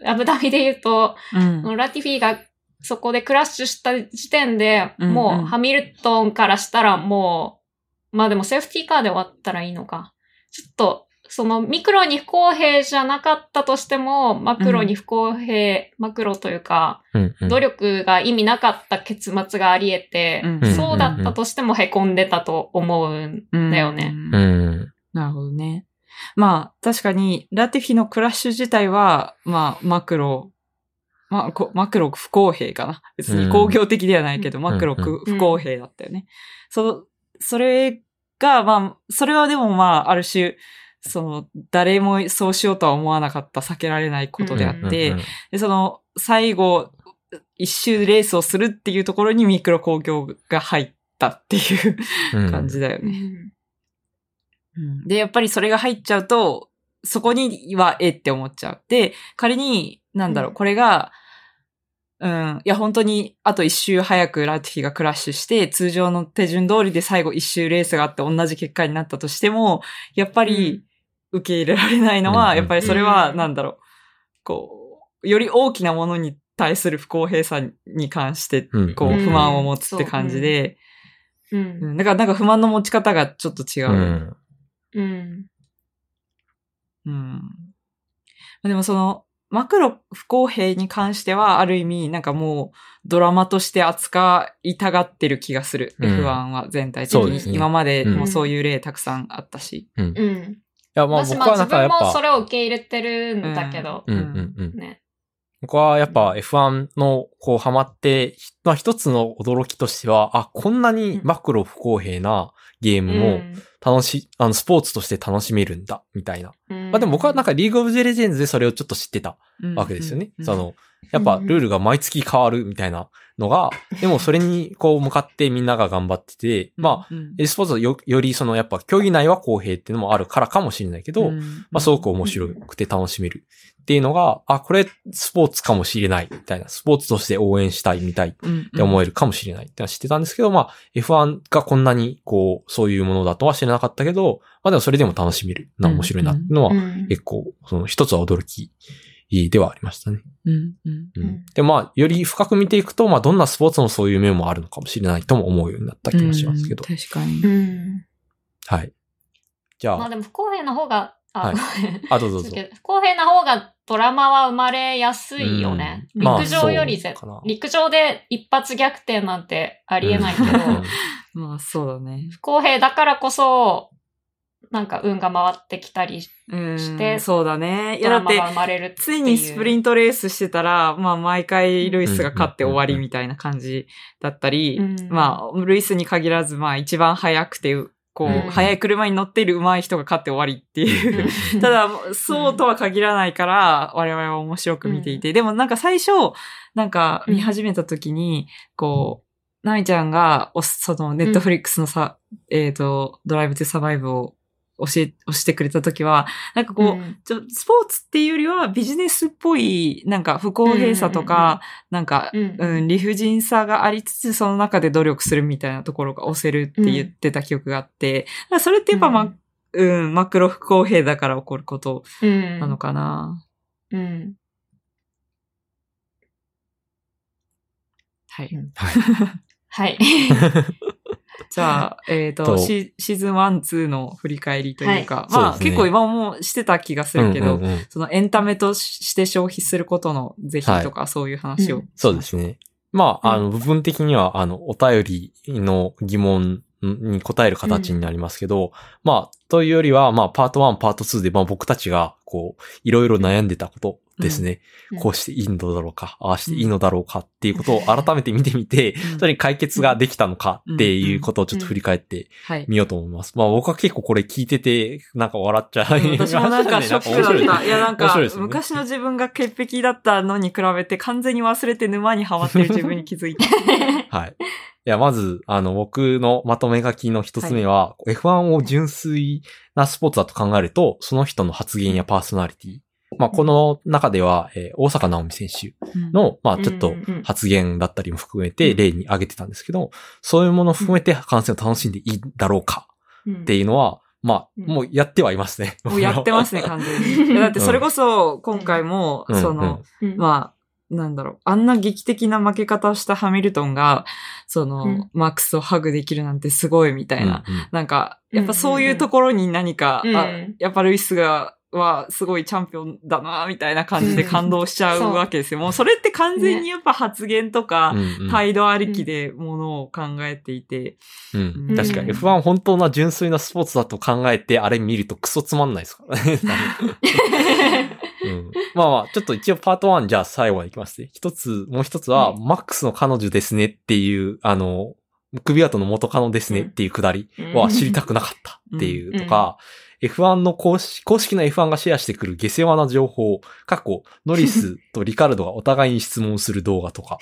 ー、アブダビで言うと、うん。ラティフィーがそこでクラッシュした時点で、もうハミルトンからしたらもう、まあでもセーフティーカーで終わったらいいのか。ちょっと、そのミクロに不公平じゃなかったとしても、マクロに不公平、マクロというか、うんうん努力が意味なかった結末があり得て、うんそうだったとしても凹んでたと思うんだよね。なるほどね。まあ、確かに、ラティフィのクラッシュ自体は、まあ、マクロ、まあ、こマクロ不公平かな。別に工業的ではないけど、うんマクロうん不公平だったよね。その、それが、まあ、それはでもまあ、ある種、その、誰もそうしようとは思わなかった避けられないことであって、で、その、最後、一周レースをするっていうところにミクロ工業が入ったっていううん感じだよね。うんうんで、やっぱりそれが入っちゃうと、そこにはえって思っちゃう。で、仮に、なんだろう、うんこれが、うん、いや、本当に、あと一周早くラティフィがクラッシュして、通常の手順通りで最後一周レースがあって同じ結果になったとしても、やっぱり受け入れられないのは、うん。やっぱりそれは、うん。なんだろう、こう、より大きなものに対する不公平さに関して、うん。こう、うん。不満を持つって感じで、う。ん。うん、だからなんか不満の持ち方がちょっと違う。うん。うん。うん。でもその、マクロ不公平に関しては、ある意味、なんかもう、ドラマとして扱いたがってる気がする。うん F1 は全体的に。そうですね今までもうんそういう例たくさんあったし。うん。いうん。や、まあ僕はなんかやっぱ、分もそれを受け入れてるんだけど、うんうんうん。ね。僕はやっぱ F1 のこうハマって、まあ一つの驚きとしては、あ、こんなにマクロ不公平なゲームも楽し、あの、スポーツとして楽しめるんだ、みたいな。うん、まあでも僕はなんかリーグオブゼレジェンズでそれをちょっと知ってたわけですよね。うん。その、やっぱルールが毎月変わるみたいなのが、でもそれにこう向かってみんなが頑張ってて、まあ、あ、エスポーツはよよりそのやっぱ競技内は公平っていうのもあるからかもしれないけど、うんまあすごく面白くて楽しめるっていうのが、あ、これスポーツかもしれないみたいな、スポーツとして応援したいみたいっうんて思えるかもしれないってのは知ってたんですけど、まあ F1 がこんなにこう、そういうものだとは知らなかったけど、まあでもそれでも楽しめる。な、面白いなっていうのはうん。結構、その一つは驚きではありましたね。うんうんううんん。で、まあ、より深く見ていくと、まあ、どんなスポーツもそういう面もあるのかもしれないとも思うようになった気もしますけど。うん確かに。うん。はい。じゃあ、まあでも不公平な方が、あ、はいあ、どうぞどうぞ。不公平な方がドラマは生まれやすいよね。うんまあ陸上よりぜ、そうかな陸上で一発逆転なんてありえないけど、うん まあそうだね。不公平だからこそ、なんか運が回ってきたり、うんしてそうだね。いやだって。ついにスプリントレースしてたら、まあ毎回ルイスが勝って終わりうんみたいな感じだったり、うんまあルイスに限らず、まあ一番速くて、こう、うん速い車に乗っている上手い人が勝って終わりっていう。うん ただ、そうとは限らないから、我々は面白く見ていて。でもなんか最初、なんか見始めた時に、こう、ナミちゃんが、おその、ネットフリックスのさ、えっ、と、ドライブ・トゥ・サバイブを教え、押してくれた時は、なんかこう、うんちょスポーツっていうよりはビジネスっぽい、なんか不公平さとか、なんか、うんうん、理不尽さがありつつ、その中で努力するみたいなところが押せるって言ってた記憶があって、だからそれってやっぱ、ま、うん、マクロ不公平だから起こることうんなのかな。うん。はい。はい。はい。じゃあ、えっ、とと。シ、シーズン1、2の振り返りというか、はい。まあ、ね。結構今もしてた気がするけど、うんうんうん。そのエンタメとして消費することの是非とか、そういう話を、うん。そうですね。まあ、あうの、部分的には、あの、お便りの疑問に答える形になりますけど、まあ、というよりは、まあ、パート1、パート2で、まあ僕たちが、こう、いろいろ悩んでたことですね。うんこうしていいのだろうか、ああしていいのだろうかっていうことを改めて見てみて、うんそれに解決ができたのかっていうことをちょっと振り返ってはい。みようと思います。まあ僕は結構これ聞いてて、なんか笑っちゃう。私もなんかショックだった。いやなんかね昔の自分が潔癖だったのに比べて完全に忘れて沼にはまってる自分に気づいた。はい。いや、まず、あの、僕のまとめ書きの一つ目は、F1 を純粋なスポーツだと考えると、その人の発言やパーソナリティ。まあ、この中では、えー大坂直美選手の、まあ、ちょっと発言だったりも含めて例に挙げてたんですけど、そういうものを含めて観戦を楽しんでいいだろうかうん。っていうのは、まあ、うん。もうやってはいますね。もうやってますね、完全に。だってそれこそ、今回も、うん。その、うん。まあ、なんだろう、あんな劇的な負け方をしたハミルトンが、その、うん。マックスをハグできるなんてすごいみたいな。うんうん。なんか、やっぱそういうところに何か、うんあやっぱルイスが、はすごいチャンピオンだな、みたいな感じで感動しちゃうわけですよ。もうそれって完全にやっぱ発言とか、うんうん。態度ありきでものを考えていて。うん。うん。確かに。F1 本当な純粋なスポーツだと考えて、あれ見るとクソつまんないですからね。うん、まあまあ、ちょっと一応パート1じゃあ最後までいきますね。一つ、もう一つは、うマックスの彼女ですねっていう、あの、首跡の元カノですねっていうくだりは知りたくなかったっていうとか、F1 の公式、公式な F1 がシェアしてくる下世話な情報、過去、ノリスとリカルドがお互いに質問する動画とかを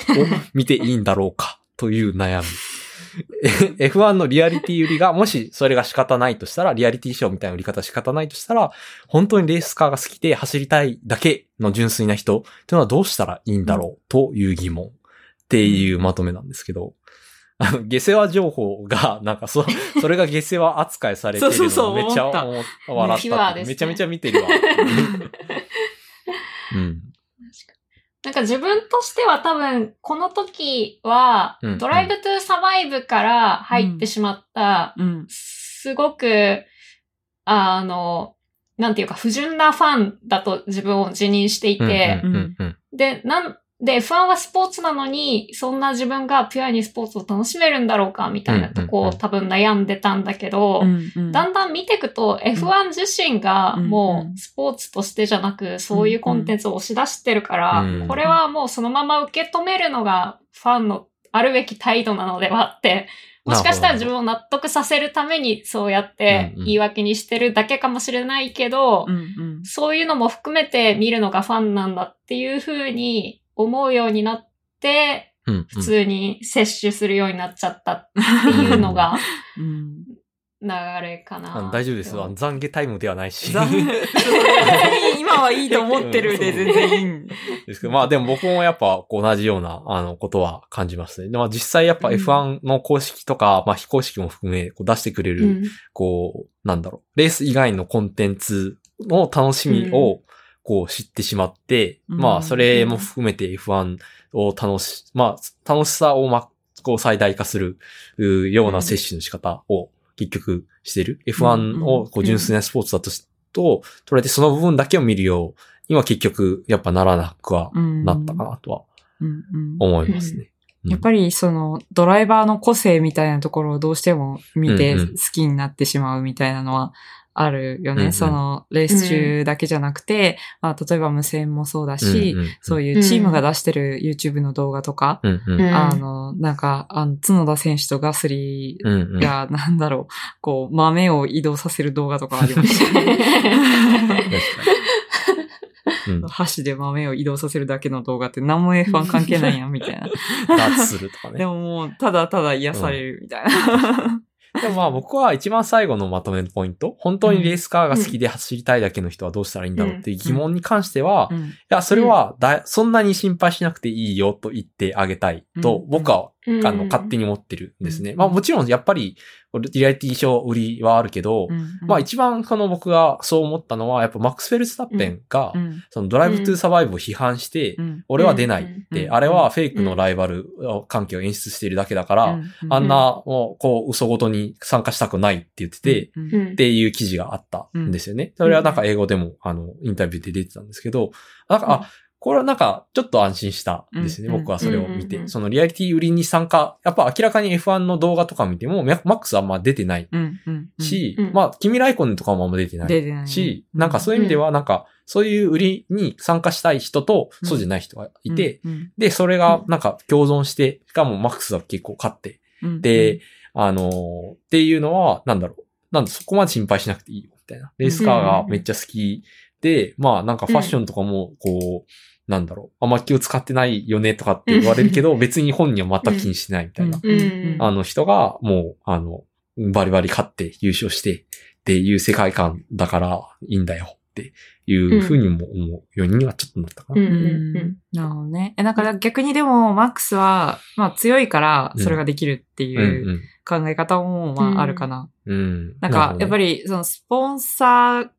見ていいんだろうかという悩み。え F1 のリアリティ売りが、もしそれが仕方ないとしたら、リアリティショーみたいな売り方仕方ないとしたら、本当にレースカーが好きで走りたいだけの純粋な人っていうのはどうしたらいいんだろうという疑問っていうまとめなんですけど、あの、下世話情報が、なんかそ、それが下世話扱いされてるのめっちゃ笑っためちゃめちゃ見てるわ。うん。なんか自分としては多分、この時はうん、ドライブトゥーサバイブから入ってしまった、うん。すごく、あの、なんていうか不純なファンだと自分を自認していて、で、なんで、F1 はスポーツなのに、そんな自分がピュアにスポーツを楽しめるんだろうか、みたいなとこを多分悩んでたんだけど、うんだんだん見ていくと、F1 自身がうん。もうスポーツとしてじゃなく、そういうコンテンツを押し出してるから、うんこれはもうそのまま受け止めるのがファンのあるべき態度なのではって、もしかしたら自分を納得させるためにそうやって言い訳にしてるだけかもしれないけど、うんうん。そういうのも含めて見るのがファンなんだっていうふうに思うようになって、うんうん普通に摂取するようになっちゃったっていうのがうん流れかあな。の大丈夫です。あの懺悔タイムではないし。今はいいと思ってるで全然いいん。ですけど、まあでも僕もやっぱこう同じような、あの、ことは感じますね。でまあ実際やっぱうん F1 の公式とか、まあ非公式も含め、こう出してくれる、うんこう、なんだろう、レース以外のコンテンツの楽しみを、こう知ってしまって、うん。まあそれも含めて F1 を楽し、まあ楽しさをま、こう最大化するうような摂取の仕方を結局してる。F1 をこう純粋なスポーツだとし、と、捉えてその部分だけを見るようには結局やっぱならなくはなったかなとは思いますね。うん。やっぱりそのドライバーの個性みたいなところをどうしても見て好きになってしまうみたいなのはあるよね。うんうんそのレース中だけじゃなくて、まあ例えば無線もそうだし、うんうんうんそういうチームが出してる YouTube の動画とか、うんうんうんあの、なんか、あの、角田選手とガスリーうんうんが、なんだろう、こう、豆を移動させる動画とかありましたね。箸で豆を移動させるだけの動画って何も F1 関係ないやん、みたいな。ダーツするとかね。でももう、ただただ癒されるみたいな。でもまあ僕は一番最後のまとめのポイント、本当にレースカーが好きで走りたいだけの人はどうしたらいいんだろうっていう疑問に関しては、いうん。や、それはだい、そんなに心配しなくていいよと言ってあげたいとうん。僕は、うんあの、勝手に思ってるんですね。うん。まあもちろんやっぱり、リアリティショー売りはあるけど、まあ一番その僕がそう思ったのは、やっぱマックス・フェルスタッペンがう、んそのドライブ・トゥ・サバイブを批判して、うん。俺は出ない。って、うんあれはフェイクのライバル関係を演出しているだけだから、うんあんな、こう、嘘ごとに参加したくないって言ってて、うんうん。っていう記事があったんですよね。それはなんか英語でも、あの、インタビューで出てたんですけど、なんか、あ、これはなんか、ちょっと安心したんですね。うん僕はそれを見て。うんそのリアリティ売りに参加、やっぱ明らかに F1 の動画とか見ても、マックスはあんま出てないし、うんまあ、君ライコンとかもあんま出てない出てない。し、なんかそういう意味では、なんか、そういう売りに参加したい人と、うんそうじゃない人がいて、うんで、それがなんか共存して、しかもマックスは結構勝って、うんで、あのーっていうのは、なんだろう。なんだ、そこまで心配しなくていいよ、みたいな。レースカーがめっちゃ好きで、まあなんかファッションとかも、こう、なんだろう、あんま気を使ってないよねとかって言われるけど、別に本人は全く気にしてないみたいな。うんあの人が、もう、あの、バリバリ勝って優勝してっていう世界観だからいいんだよっていうふうにも思うようにはちょっとなったかな。うんうんうんなるほどね。え、なんか逆にでも、マックスは、まあ強いから、それができるってうんいう考え方も、まああるかな。うん。うん。なんか、やっぱり、り、そのスポンサー、は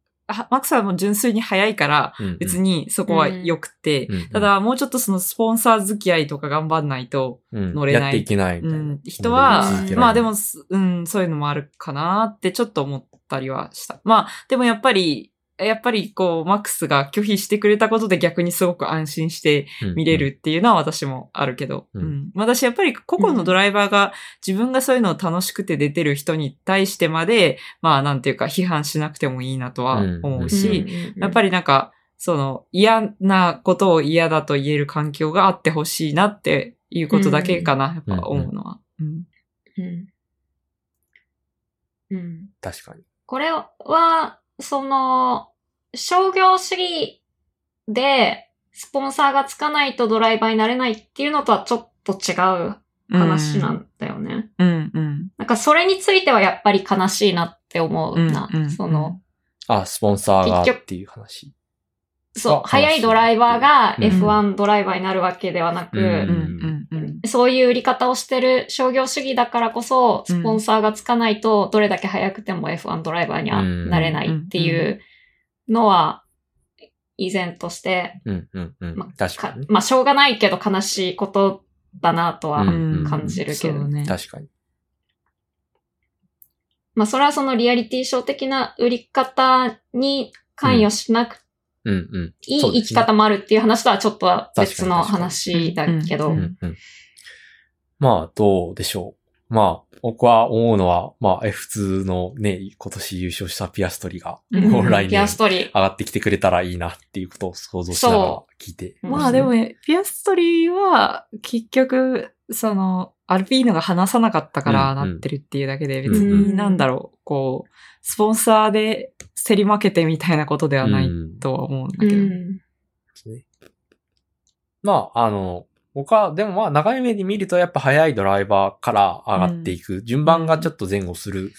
マックスはもう純粋に早いから、別に、にそこは良くて、うんた、だもうちょっとそのスポンサー付き合いとか頑張んないと、うん。乗れない。やっていけない。うん、人はまあでも、すうん、そういうのもあるかなってちょっと思ったりはした。まあ、でもやっぱり、やっぱりこう、マックスが拒否してくれたことで逆にすごく安心して見れるっていうのは私もあるけど、ううん。ん。私やっぱり個々のドライバーが自分がそういうのを楽しくて出てる人に対してまで、まあなんていうか批判しなくてもいいなとは思うし、やっぱり、りなんか、その嫌なことを嫌だと言える環境があってほしいなっていうことだけかな、やっぱ思うのは。うん。うん。うん。確かに。これは、その、商業主義で、スポンサーがつかないとドライバーになれないっていうのとはちょっと違う話なんだよね。うん、うん。なんかそれについてはやっぱり悲しいなって思うな。うんうんその、あ、スポンサーがっていう話。そう、あ速いドライバーがうん。F1 ドライバーになるわけではなく、うん。そういう売り方をしてる商業主義だからこそ、スポンサーがつかないと、どれだけ速くても F1 ドライバーにはなれないっていうのは、依然として、ま。あ、しょうがないけど悲しいことだなとはうん。感じるけど、ね。確かに。まあ、それはそのリアリティショー的な売り方に関与しなくうん、うん。いい生き方もあるっていう話とはちょっとは別の話だけど。まあ、どうでしょう。まあ、僕は思うのは、まあ、F2 のね、今年優勝したピアストリが、うん。こ う来年ピアストリ。上がってきてくれたらいいなっていうことを想像しながら聞いて。まあでも、ね、ピアストリーは、結局、その、アルピーノが話さなかったからなってるっていうだけで、うん別になんだろう、こう、スポンサーで競り負けてみたいなことではないうん。とは思うんだけど。うん。まあ、あの、僕は、でもまあ、長い目で見ると、やっぱ速いドライバーから上がっていく、順番がちょっと前後する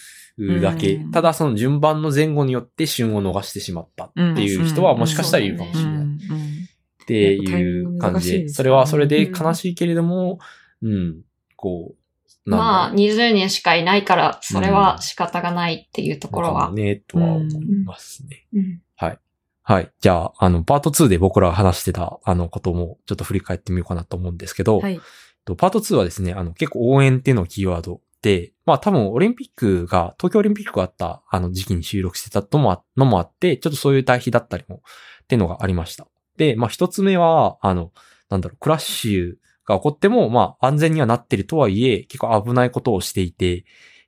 だけ、うん。ただその順番の前後によって旬を逃してしまったっていう人はもしかしたらいるかもしれない。っていう感じで、それはそれで悲しいけれども、うん、こう、なんだろうまあ、20人しかいないから、それは仕方がないっていうところは。ね、とは思いますね。うんはい。はい。じゃあ、あの、パート2で僕らが話してた、あの、ことも、ちょっと振り返ってみようかなと思うんですけど、はい。とパート2はですね、あの、結構応援っていうのをキーワードで、まあ多分オリンピックが、東京オリンピックがあったあの時期に収録してたともあのもあって、ちょっとそういう対比だったりも、っていうのがありました。で、まあ一つ目は、あの、なんだろう、クラッシュが起こっても、まあ安全にはなってるとはいえ、結構危ないことをしていて、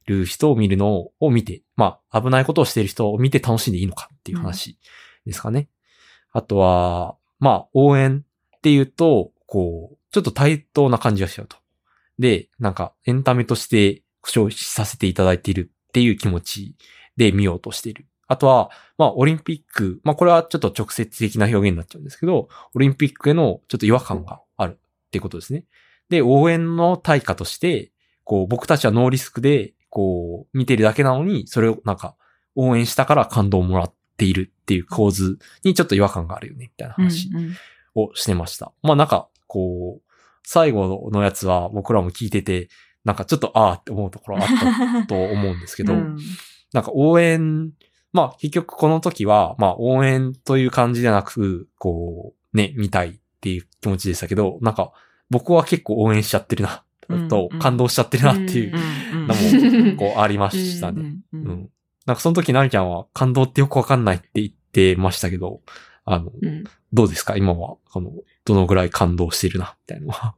る人を見るのを見て、まあ危ないことをしている人を見て楽しんでいいのかっていう話ですかね。あとは、まあ応援っていうと、こう、ちょっと対等な感じがしちゃうと。で、なんかエンタメとして消費させていただいているっていう気持ちで見ようとしている。あとは、まあ、オリンピック、まあ、これはちょっと直接的な表現になっちゃうんですけど、オリンピックへのちょっと違和感があるってことですね。で、応援の対価として、こう、僕たちはノーリスクで、こう、見てるだけなのに、それをなんか、応援したから感動をもらっているっていう構図にちょっと違和感があるよね、みたいな話うんうんをしてました。まあなんか、こう、最後のやつは僕らも聞いてて、なんかちょっとああって思うところあったと思うんですけど、うんなんか応援、まあ結局この時は、まあ応援という感じではなく、こう、ね、見たいっていう気持ちでしたけど、なんか僕は結構応援しちゃってるな、とうん感動しちゃってるなっていうのも、こうありましたね。うん。なんかその時なみちゃんは感動ってよくわかんないって言ってましたけど、あの、うん。どうですか？今は、この、どのぐらい感動してるな、みたいなのは。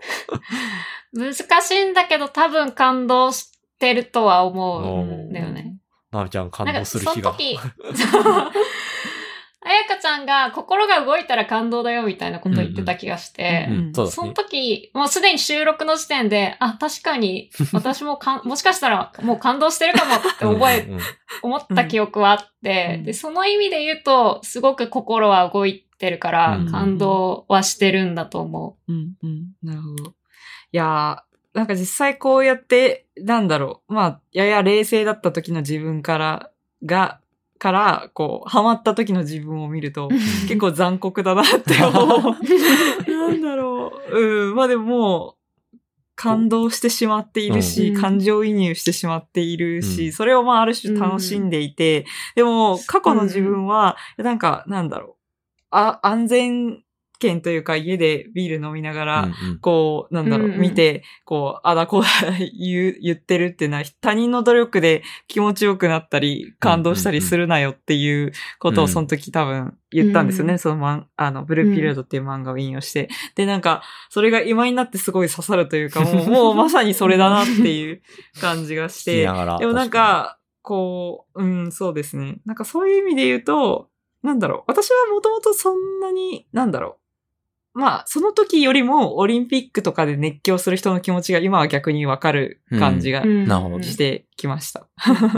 難しいんだけど多分感動してるとは思うんだよね。なみちゃん感動する日が。その時、あやかちゃんが心が動いたら感動だよみたいなこと言ってた気がして、その。時、もうすでに収録の時点で、あ、確かに私もかん、もしかしたらもう感動してるかもって覚え、うん思った記憶はあって、で、その意味で言うと、すごく心は動いてるから、感動はしてるんだと思うん、うん。なるほど。いや、なんか実際こうやって、なんだろう。まあ、やや冷静だった時の自分から、が、から、こう、ハマった時の自分を見ると、う。結構残酷だなって思う。なんだろう。うん。まあでももう、感動してしまっているし、うん感情移入してしまっているし、うんそれをまあある種楽しんでいて、でも過去の自分は、なんか、なんだろう。あ、安全圏というか家でビール飲みながら、うんうんこう、なんだろう、見て、こう、あだこうだ言う、言ってるっていうのは、他人の努力で気持ちよくなったり、感動したりするなよっていうことをうんその時多分言ったんですよね。うんそのマン、あの、ブルーピリオドっていう漫画を引用して。で、なんか、それが今になってすごい刺さるというか、もう、もうまさにそれだなっていう感じがして。でもなんか、こう、うん、そうですね。なんかそういう意味で言うと、なんだろう。私はもともとそんなに、なんだろう。まあ、その時よりもオリンピックとかで熱狂する人の気持ちが今は逆にわかる感じがしてきました。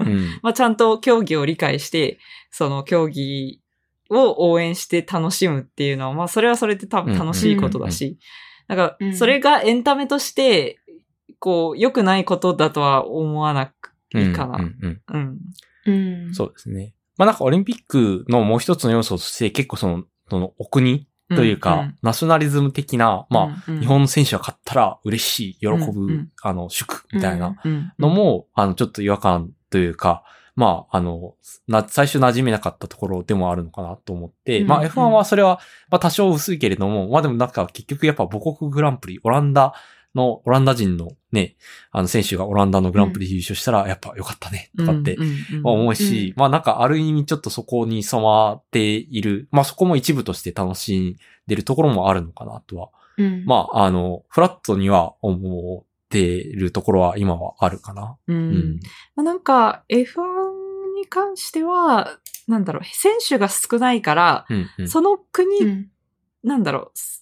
うん まあ、ちゃんと競技を理解して、その競技を応援して楽しむっていうのは、まあ、それはそれで多分楽しいことだし、なんかう、んそれがエンタメとして、こう、良くないことだとは思わなくいいかな。うんうんうん。うん。そうですね。まあなんかオリンピックのもう一つの要素として結構その、そのお国というか、ナショナリズム的な、まあ、あ日本の選手が勝ったら嬉しい、喜ぶ、うんうん。あの、祝みたいなのの、も、あの、ちょっと違和感というか、まあ、あの、な、最初馴染めなかったところでもあるのかなと思って、うんまあ F1 はそれは、まあ多少薄いけれども、まあでもなんか結局やっぱ母国グランプリ、オランダの、オランダ人のね、あの選手がオランダのグランプリで優勝したら、やっぱ良かったね、とかって思うし、まあなんかある意味ちょっとそこに染まっている、まあそこも一部として楽しんでるところもあるのかなとは、うん。まああの、フラットには思ってるところは今はあるかな。う。うんん。まあなんか、F1 に関しては、なんだろう、選手が少ないから、うんうん。その国、うんなんだろう、す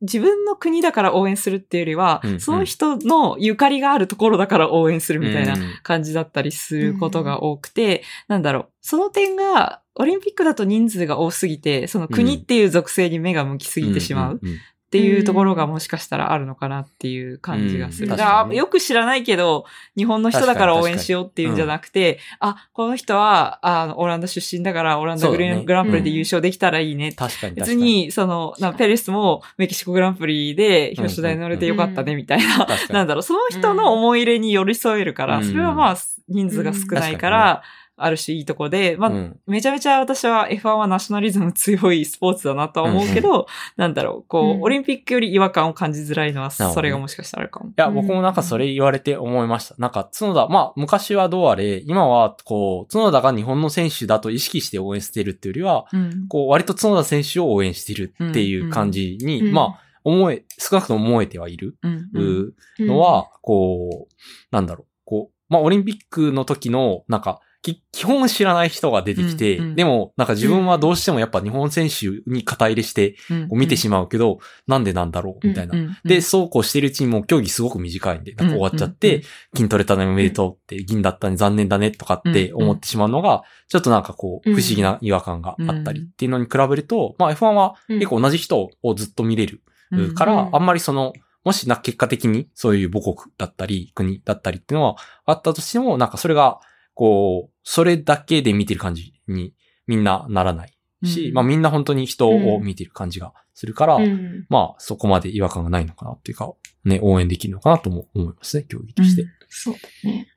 自分の国だから応援するっていうよりは、うんうん。その人のゆかりがあるところだから応援するみたいなうん。感じだったりすることが多くて、なんだろう、その点が、オリンピックだと人数が多すぎて、その国っていう属性に目が向きすぎてしまう。んんんっていうところがもしかしたらあるのかなっていう感じがする。かよく知らないけど、日本の人だから応援しようっていうんじゃなくて、あ、この人は、あの、オランダ出身だから、オランダグね。グランプリで優勝できたらいいね。確かに確か別に、その、なペレスもメキシコグランプリで表彰台に乗れてよかったね、みたいな。確かに。なんだろう、その人の思い入れに寄り添えるから、うん。それはまあ、人数が少ないから、ある種いいとこで、まあ、うんめちゃめちゃ私は F1 はナショナリズム強いスポーツだなとは思うけど、なんだろう、こう、うんオリンピックより違和感を感じづらいのは、それがもしかしたらあるかも。いや、僕もなんかそれ言われて思いました。なんか、角田、まあ、昔はどうあれ、今は、こう、角田が日本の選手だと意識して応援してるっていうよりは、うん。こう、割と角田選手を応援してるっていう感じに、うんまあ、思え、少なくとも思えてはいるうん。うん。のは、こう、なんだろう、こう、まあ、オリンピックの時の、なんか、き基本知らない人が出てきて、うんうん。でも、なんか自分はどうしてもやっぱ日本選手に肩入れして、見てしまうけど、なんでなんだろうみたいな。うんで、そうこうしてるうちにもう競技すごく短いんで、なんか終わっちゃって、うん。うん金取れたねおめでとうって、銀だったね残念だねとかって思ってしまうのが、ちょっとなんかこう、うん。不思議な違和感があったりっていうのに比べると、まあ F1 は結構同じ人をずっと見れるうん。から、うん。あんまりその、もしな結果的にそういう母国だったり、国だったりっていうのはあったとしても、なんかそれが、こう、それだけで見てる感じにみんなならないし、うん。まあみんな本当に人を見てる感じがするから、うん。まあそこまで違和感がないのかなっていうか、ね、応援できるのかなとも思いますね、競技として。そうだね。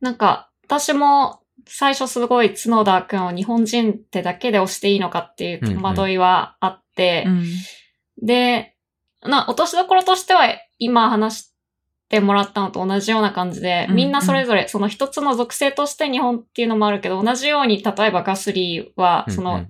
なんか、私も最初すごい角田くんを日本人ってだけで押していいのかっていう戸惑いはあって、うんで、な、落としどころとしては今話してもらったのと同じような感じで、うんみんなそれぞれその一つの属性として日本っていうのもあるけど、同じように例えばガスリーは、うんその、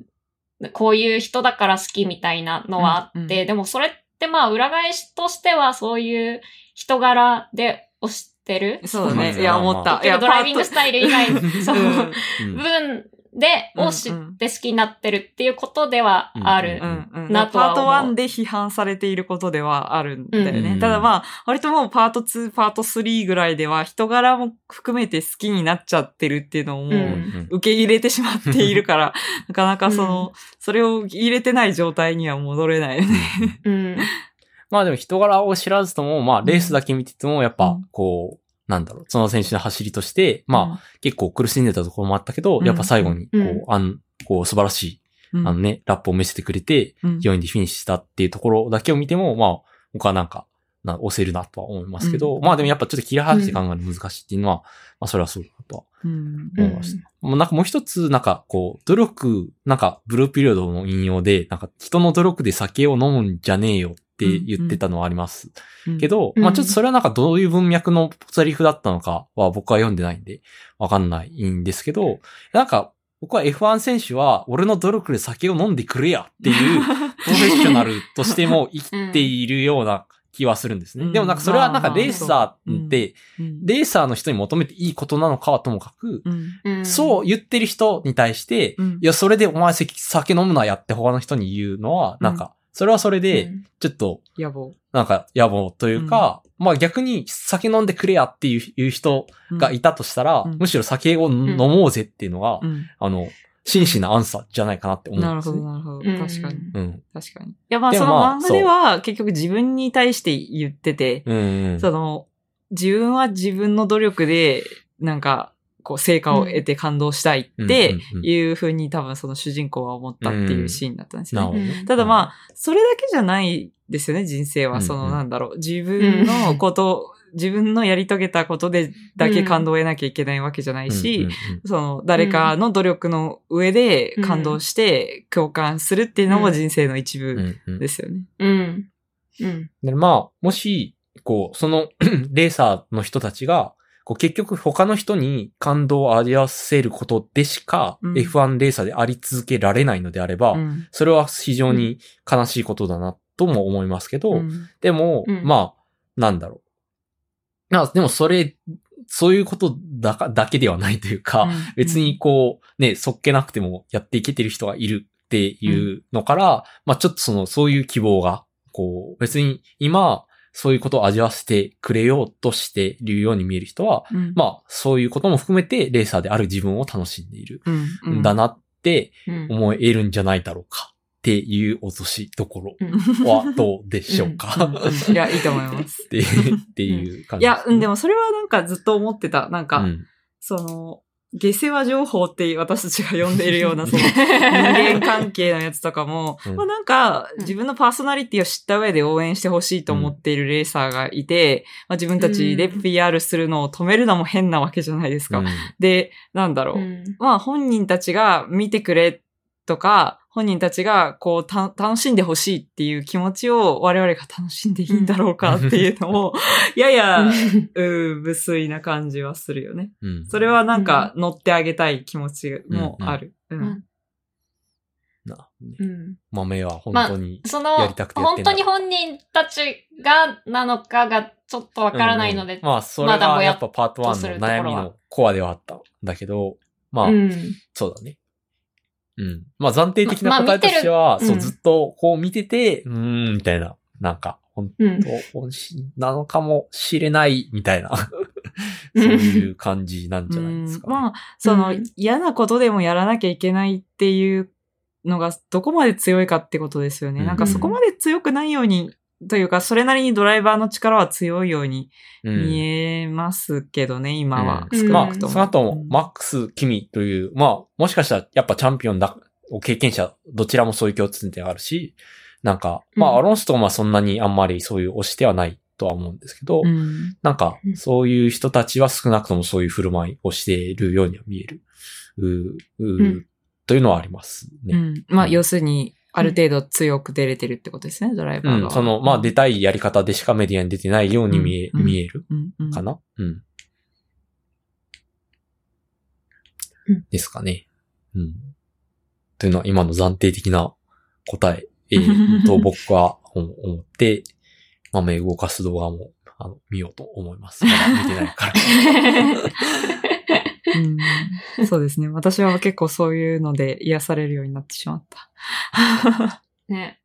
こういう人だから好きみたいなのはあって、でもそれってまあ裏返しとしてはそういう人柄で推してる。そうだね。まあいや、思った。いや、ドライビングスタイル以外、そう、うんうん部分で、を知って好きになってるっていうことではある。うんうん。なとはパート思う1で批判されていることではあるんだよね。うんただまあ、割ともうパート2、パート3ぐらいでは人柄も含めて好きになっちゃってるっていうのをもう、うん受け入れてしまっているから、なかなかその、それを入れてない状態には戻れないよね。うん。まあでも人柄を知らずとも、まあレースだけ見てても、やっぱうん、こう、なんだろう、その選手の走りとして、まあ、結構苦しんでたところもあったけど、うん。やっぱ最後に、こうん。う、あん、こう、素晴らしい、うん。あのね、ラップを見せてくれて、うん。4位でフィニッシュしたっていうところだけを見ても、まあ、僕はなんか、な押せるなとは思いますけど、うん。まあでもやっぱちょっと切り離して考えるの難しいっていうのは、まあそれはそうだなとはうん。思いました。もうなんかもう一つ、なんかこう、努力、なんかブルーピリオドの引用で、なんか人の努力で酒を飲むんじゃねえよって言ってたのはあります。け、ど、うん。まあちょっとそれはなんかどういう文脈のセリフだったのかは僕は読んでないんで、わかんないんですけど、なんか僕は F1 選手は俺の努力で酒を飲んでくれやっていう プロフェッショナルとしても生きているような気はするんですね。うん。でもなんかそれはなんかレーサーって、うん。レーサーの人に求めていいことなのかはともかく、うん。うんそう言ってる人に対して、うん。いや、それでお前酒飲むなやって他の人に言うのは、なんか、それはそれで、ちょっと、野望。なんか野暮というか、まあ逆に酒飲んでくれやっていういう人がいたとしたら、うんむしろ酒を飲もうぜっていうのが、うんあの、真摯なアンサーじゃないかなって思うんです、なるほど、ね。なるほど。うん確かに。うん。確かに。いや、まあ、でその漫画では、結局自分に対して言ってて、うん、うん。その、自分は自分の努力で、なんか、こう、成果を得て感動したいっていうふうに多分その主人公は思ったっていうシーンだったんですよね。ただまあ、それだけじゃないですよね、人生は。その、なんだろう。自分のこと、自分のやり遂げたことでだけ感動を得なきゃいけないわけじゃないし、その、誰かの努力の上で感動して共感するっていうのも人生の一部ですよね。うん。うん。でまあ、もし、こう、その、レーサーの人たちが、こう結局他の人に感動を味わわせることでしか、うん。F1 レーサーであり続けられないのであれば、うん。それは非常に悲しいことだなとも思いますけど、うん。でも、うん。まあ、なんだろう。まあ、でもそれ、そういうことだか、だけではないというか、別にこう、ね、そっけなくてもやっていけてる人がいるっていうのから、まあちょっとその、そういう希望が、こう、別に今、そういうことを味わわせてくれようとしているように見える人は、うん、まあそういうことも含めてレーサーである自分を楽しんでいる。うん、だなってうん。思えるんじゃないだろうかっていう落としどころうん。は どうでしょううんかうん。いや、いいと思います。ってっていう感じいや、うん、でも、もそれはなんかずっと思ってた。なんか、うん。その、下世話情報って私たちが呼んでいるような、その、人間関係のやつとかも、うん。まあなんか、うん。自分のパーソナリティを知った上で応援してほしいと思っているレーサーがいて、まあ自分たちで PR するのを止めるのも変なわけじゃないですか。うん。で、なんだろう。うん。まあ本人たちが見てくれとか、本人たちがこうた楽しんでほしいっていう気持ちを我々が楽しんでいいんだろうかっていうのも、やや、うん、無粋な感じはするよね。うん。それはなんか乗ってあげたい気持ちもある。うん。うん。なね。うん。豆は本当に、そのやりたく、てやってんだ本当に本人たちがなのかがちょっとわからないので、うんまあ、それがまだぼやっやっぱパート1の悩みのコアではあったんだけど、まあ、うん。そうだね。うん。まあ、暫定的な答えとしては、そう、まあ見てる。うん。ずっとこう見てて、うーん、みたいな、なんか、本うん。当本心なのかもしれない、みたいな、そういう感じなんじゃないですか、うん。まあ、その、うん。嫌なことでもやらなきゃいけないっていうのがどこまで強いかってことですよね。うん。なんかそこまで強くないように、というか、それなりにドライバーの力は強いようにうん見えますけどね、今は。うんうんまあ、少なくとも。その後マックス・キミという、まあ、もしかしたらやっぱチャンピオンだ、経験者、どちらもそういう共通点があるし、なんか、まあ、うんアロンストンはそんなにあんまりそういう推してはないとは思うんですけど、うんなんかう、んそういう人たちは少なくともそういう振る舞いをしているようには見える。うううんというのはありますね。うん。まあ、うん要するに、ある程度強く出れてるってことですね、ドライバーが。うん、その、まあ、出たいやり方でしかメディアに出てないように見え、うん見える。かな？うん。うんですかね。うん。というのは今の暫定的な答え、えーと僕は思思って、豆動かす動画もあの見ようと思います。まだ見てないから。うんそうですね。私は結構そういうので癒されるようになってしまった。ね。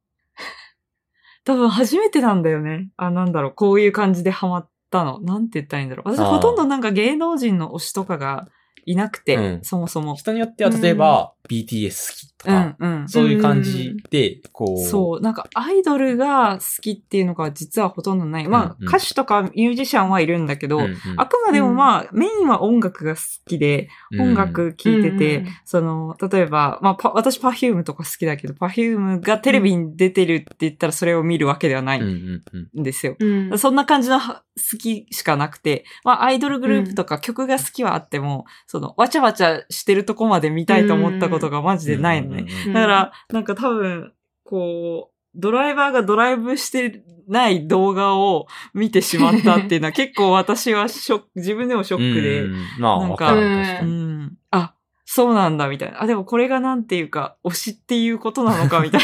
多分初めてなんだよね。あ、なんだろう。こういう感じでハマったの。なんて言ったらいいんだろう。私ほとんどなんか芸能人の推しとかがいなくて、うんそもそも。人によっては例えば、BTS 好きとうか、んうん。そういう感じで、こう、そう、なんかアイドルが好きっていうのが実はほとんどない。まあ、うんうん。歌手とかミュージシャンはいるんだけど、うんうん。あくまでもまあ、メインは音楽が好きで、音楽聴いてて、うんその、例えば、まあ、パ私 Perfume とか好きだけど、 Perfume がテレビに出てるって言ったらそれを見るわけではないうんうんうん。んですよ。うん。そんな感じのは好きしかなくて、まあ、アイドルグループとか曲が好きはあっても、その、わちゃわちゃしてるとこまで見たいと思ったことがマジでないのね。だから、なんか多分、こう、ドライバーがドライブしてない動画を見てしまったっていうのは結構私はショック、自分でもショックで、うんうんまあ、なんか。うん。あ、そうなんだ、みたいな。あ、でもこれがなんていうか、推しっていうことなのか、みたい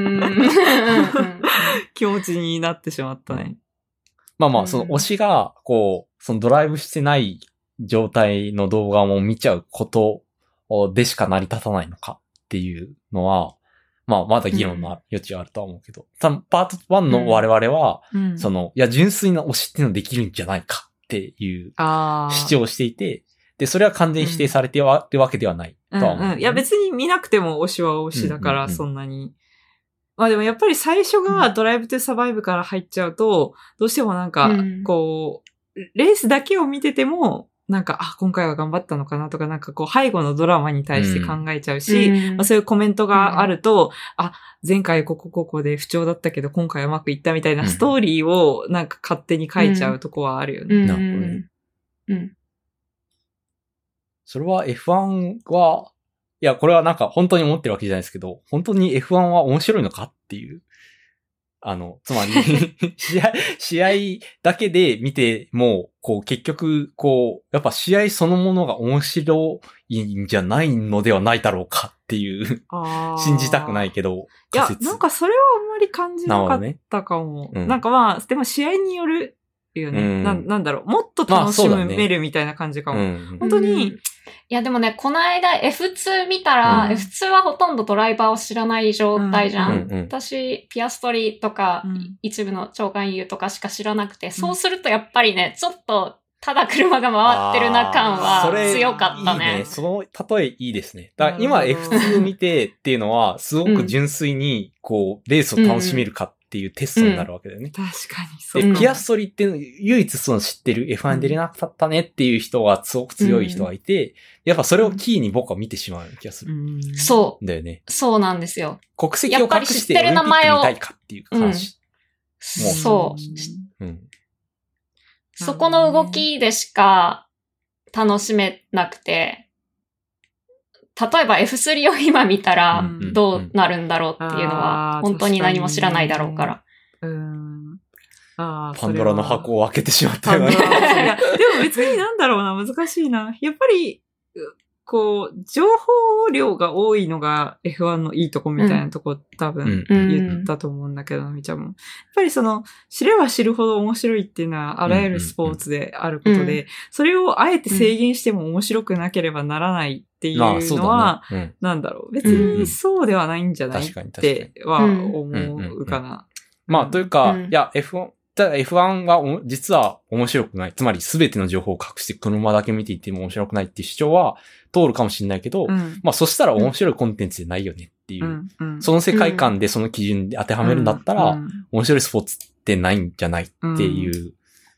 な気持ちになってしまったね。まあまあ、うんその推しが、こう、そのドライブしてない状態の動画も見ちゃうことでしか成り立たないのかっていうのは、まあ、まだ議論の余地はあるとは思うけど、多分パート1の我々は、うん。そ、の、いや、純粋な推しっていうのできるんじゃないかっていう。主張をしていて、で、それは完全に否定されてはるわけではないとうんは思う、うん。いや、別に見なくても推しは推しだから、うんうんうん。そんなに。まあでもやっぱり最初がドライブトゥサバイブから入っちゃうと、どうしてもなんかうん、こう、レースだけを見てても、なんか、あ、今回は頑張ったのかなとか、なんかこう、背後のドラマに対して考えちゃうし、うんまあ、そういうコメントがあると、あ、前回ここここで不調だったけど、今回はうまくいったみたいなストーリーをなんか勝手に書いちゃうとこはあるよね。うんなるほどねうん。それは F1 は、いや、これはなんか本当に思ってるわけじゃないですけど、本当に F1 は面白いのかっていう。あの、つまり、試合、試合だけで見ても、こう結局、こう、やっぱ試合そのものが面白いんじゃないのではないだろうかっていう、信じたくないけど、いや。なんかそれはあんまり感じなかったかも。なねうんなんかまあ、でも試合によるよね。うんなんなんだろう。もっと楽しめるみたいな感じかも。うん。本当にうんいやでもね、この間 F2 見たら、うん F2 はほとんどドライバーを知らない状態じゃん。うんうん私、ピアストリーとか、うん一部の長官優とかしか知らなくて、そうするとやっぱりね、ちょっと、ただ車が回ってるな感は強かったね。いいね。その例えいいですね。だから今なるほど F2 見てっていうのは、すごく純粋に、こう、レースを楽しめるかっていうテストになるわけだよね。確かに、そうで、ピアストリって唯一その知ってる F1 に出れなかったねっていう人がすごく強い人がいて、やっぱそれをキーに僕は見てしまう気がするうんそんだよね。う。そうなんですよ。国籍を隠してオリンピック名前を見たいかっていう話。そう。うん。そこの動きでしか楽しめなくて、例えば F3 を今見たらうんどうなるんだろうっていうのは本当に何も知らないだろうから。うん。ああ、パンドラの箱を開けてしまったよね。ラいや、でも別になんだろうな、難しいな。やっぱり、うこう、情報量が多いのが F1 のいいとこみたいなとこ、多分うん言ったと思うんだけど、みちゃんも。やっぱりその、知れば知るほど面白いっていうのはあらゆるスポーツであることで、うそれをあえて制限しても面白くなければならないっていうのは、だね。なんだろう。別にそうではないんじゃないってはうん。思うかな。まあ、というか、うん。いや、F1、ただ F1 がお実は面白くない。つまり全ての情報を隠して車だけ見ていても面白くないっていう主張は通るかもしれないけど、うん。まあそしたら面白いコンテンツでないよねっていう。うん。うん。その世界観でその基準で当てはめるんだったら、うん面白いスポーツってないんじゃないっていう。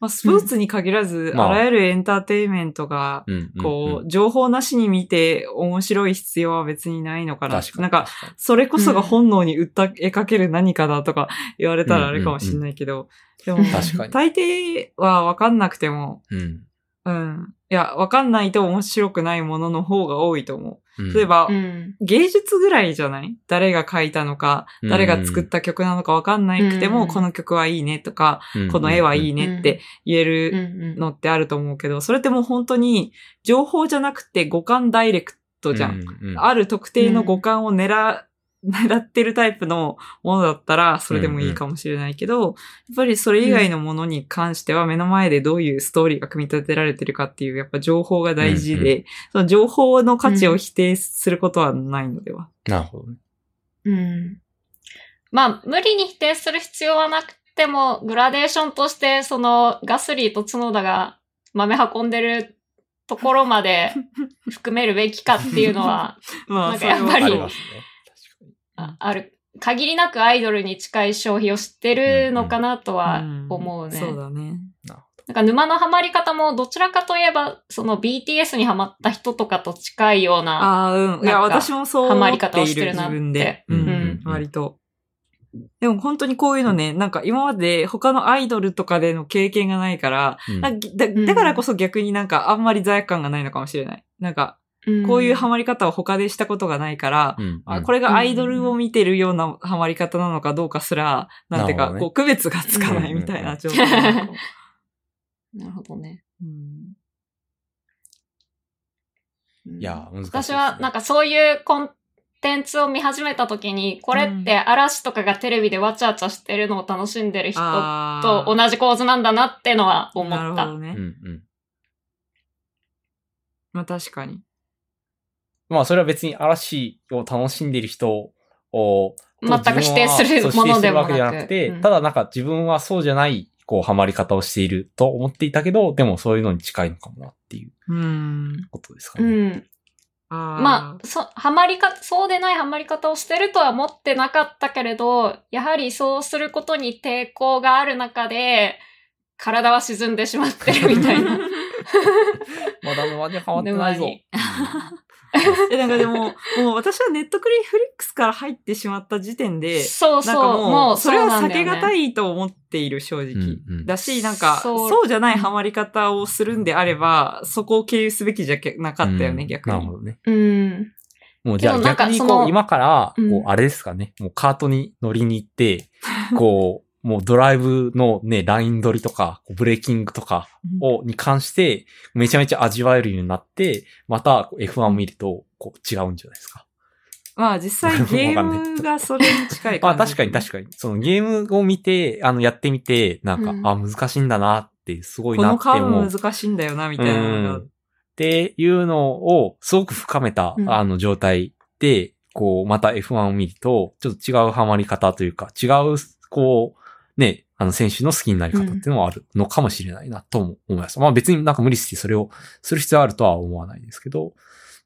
まあ、スポーツに限らず、まああらゆるエンターテインメントが、こう、情報なしに見て面白い必要は別にないのかな。確かに。なんか、それこそが本能に訴えかける何かだとか言われたらあれかもしれないけど、でも、確かに大抵は分かんなくても、うんうん。いや、分かんないと面白くないものの方が多いと思うんう。例えば、うん。芸術ぐらいじゃない？誰が書いたのか、誰が作った曲なのか分かんなくても、うん。この曲はいいねとか、うん。この絵はいいねって言えうるのってあると思うけど、それってもう本当に情報じゃなくて五感ダイレクトじゃん。うんうん。ある特定の五感を狙、狙ってるタイプのものだったら、それでもいいかもしれないけど、やっぱりそれ以外のものに関しては、目の前でどういうストーリーが組み立てられてるかっていう、やっぱ情報が大事で、うんその情報の価値を否定することはないのでは。なるほどね。うん。まあ、無理に否定する必要はなくても、グラデーションとして、その、ガスリーと角田が豆運んでるところまで含めるべきかっていうのは、ま なんかやっぱりありますね。あある。限りなくアイドルに近い消費をしてるのかなとは思うね。そうだね。なんか沼のハマり方もどちらかといえば、その BTS にハマった人とかと近いような、ああ、うん。いや、なんか私もそう思ハマりっている方をしてるなって自分で。ううんん、割と。でも本当にこういうのね、なんか今まで他のアイドルとかでの経験がないから、うんだだからこそ逆になんかあんまり罪悪感がないのかもしれない。なんか、こういうハマり方を他でしたことがないから、うん。あこれがアイドルを見てるようなハマり方なのかどうかすら、なんていうか、ね。こう区別がつかなうんいみたいな状態なのかも。なるほどね。うん。うんいや、難しいね、私はなんかそういうコンテンツを見始めた時に、これって嵐とかがテレビでわちゃわちゃしてるのを楽しんでる人あとー同じ構図なんだなってのは思った。なるほどね。うんうん。まあ確かに。まあ、それは別に嵐を楽しんでいる人を、全く否定するものでもなくそう否定するわけじゃなくて、うんただなんか自分はそうじゃない、こう、ハマり方をしていると思っていたけど、でもそういうのに近いのかもなっていううん。ことですかうね。ん。あーまあ、そ、ハマりか、そうでないハマり方をしてるとは思ってなかったけれど、やはりそうすることに抵抗がある中で、体は沈んでしまってるみたいな。まだまだ変わってないぞ。え、なんかでも、もう私はネットクリフリックスから入ってしまった時点で、そうそう。なんかもう、それは避けががたいと思っている、正直。うんうんだし、なんか、そうそうじゃないハマり方をするんであれば、そこを経由すべきじゃなかったよね、うん逆に。なるほどね。うん。もうじゃあ逆にこ、そうの今から、こうう、んあれですかね、もうカートに乗りに行って、こう、もうドライブのね、ライン取りとか、こうブレーキングとかを、に関して、めちゃめちゃ味わえるようになって、またこう F1 を見ると、こう違うんじゃないですか。まあ実際 ゲームがそれに近いまあ感じ。確かに確かに。そのゲームを見て、あの、やってみて、なんか、うんあ、難しいんだなって、すごいこのなって思う。カーブ難しいんだよな、みたいなのが。うんっていうのを、すごく深めた、うんあの、状態で、こう、また F1 を見ると、ちょっと違うハマり方というか、違う、こう、ね、あの、選手の好きになり方っていうのはあるのかもしれないな、とも思います。まあ別になんか無理してそれをする必要あるとは思わないですけど、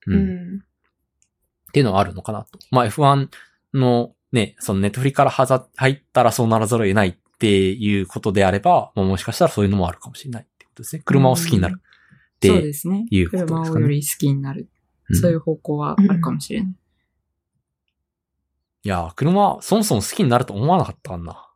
う。うんん。っていうのはあるのかなと。まあ F1 のね、そのネットフリからはざ入ったらそうならざるを得ないっていうことであれば、まあもしかしたらそういうのもあるかもしれないってことですね。車を好きになるってそうですね。いうことですかね車をより好きになる。うんそういう方向はあるかもしれない。いやー、車、そもそも好きになると思わなかったかな。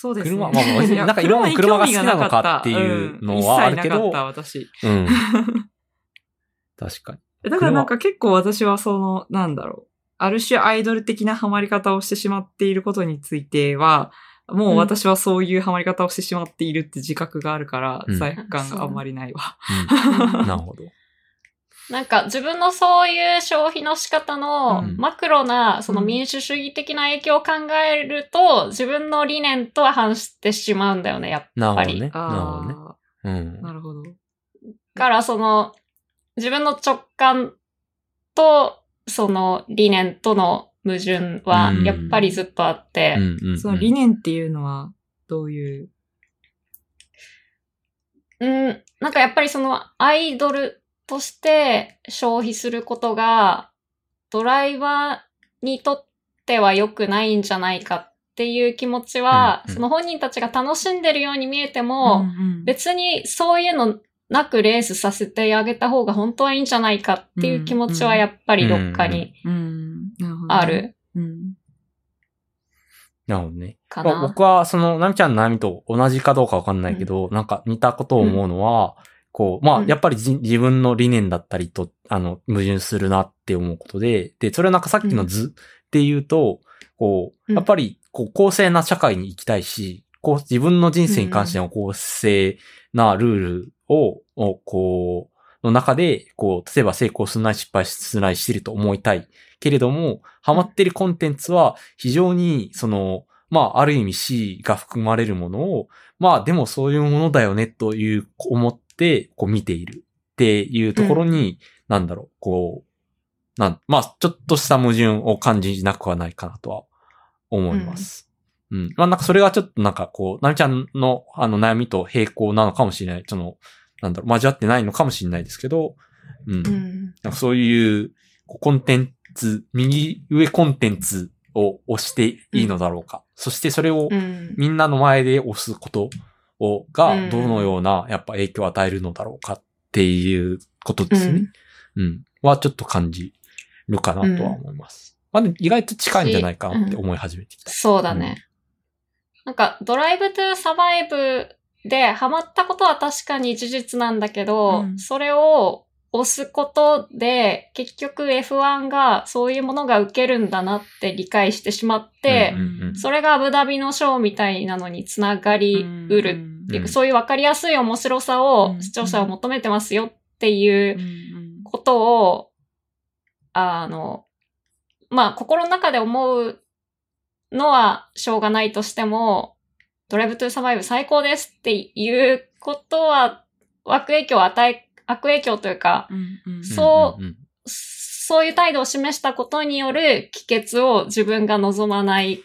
そうですね。車まあなんか今も車が好きなのかっていうのはあるけどうん一切なかった、私。うん。確かに。だからなんか結構私はその、なんだろう。ある種アイドル的なハマり方をしてしまっていることについては、もう私はそういうハマり方をしてしまっているって自覚があるから、うん罪悪感があんまりないわ。うん。なるほど。なんか自分のそういう消費の仕方のうんマクロなその民主主義的な影響を考えると、自分の理念とは反してしまうんだよね、やっぱり。なるほどね。なるほどね。あうんあ、。なるほど。だからその自分の直感とその理念との矛盾はうんやっぱりずっとあって、その理念っていうのは、どういう、うん、なんかやっぱりそのアイドルとして消費することがドライバーにとっては良くないんじゃないかっていう気持ちは、うんうん。その本人たちが楽しんでるように見えても、ん別にそういうのなくレースさせてあげた方が本当はいいんじゃないかっていう気持ちはやっぱりどっかにある。うん。なるほどね。まあ僕は、その、ナミちゃんの悩みと同じかどうかわかんないけど、なんか似たことを思うのは、こう、まあう、ん。やっぱりじ自分の理念だったりと、あの、矛盾するなって思うことで、で、それはなんかさっきの図っていうと、こう、うん。やっぱり、こう、公正な社会に行きたいし、こう、自分の人生に関しての公正なルールを、をこう、の中で、こう、例えば成功するなり失敗するなりしてると思いたい。けれども、ハマってるコンテンツは非常に、その、まあ、ある意味 C が含まれるものを、まあ、でもそういうものだよねという、思って、こう見ているっていうところに、なんだろう、こう、なん、まあ、ちょっとした矛盾を感じなくはないかなとは思います。うん。まあ、なんかそれがちょっとなんかこう、なみちゃんのあの悩みと並行なのかもしれない。その、なんだろう、交わってないのかもしれないですけど、うん。うん。なんかそういう、コンテンツ、右上コンテンツを押していいのだろうか。そしてそれをうん。みんなの前で押すことを、がうん、どのような、やっぱ影響を与えるのだろうかっていうことですね。うんうん。はちょっと感じるかなとは思います。まあでも意外と近いんじゃないかなって思い始めてきた。そうだね。なんか、ドライブトゥーサバイブでハマったことは確かに事実なんだけど、うんそれを押すことで、結局 F1 がそういうものが受けるんだなって理解してしまって、うんうんうんそれがアブダビのショーみたいなのにつながりうるっていう、うんそういうわかりやすい面白さをうん視聴者は求めてますよっていうことを、あの、まあ、心の中で思うのはしょうがないとしても、ドライブトゥーサバイブ最高ですっていうことは、悪影響を与え、悪影響というか、そうそういう態度を示したことによる帰結を自分が望まない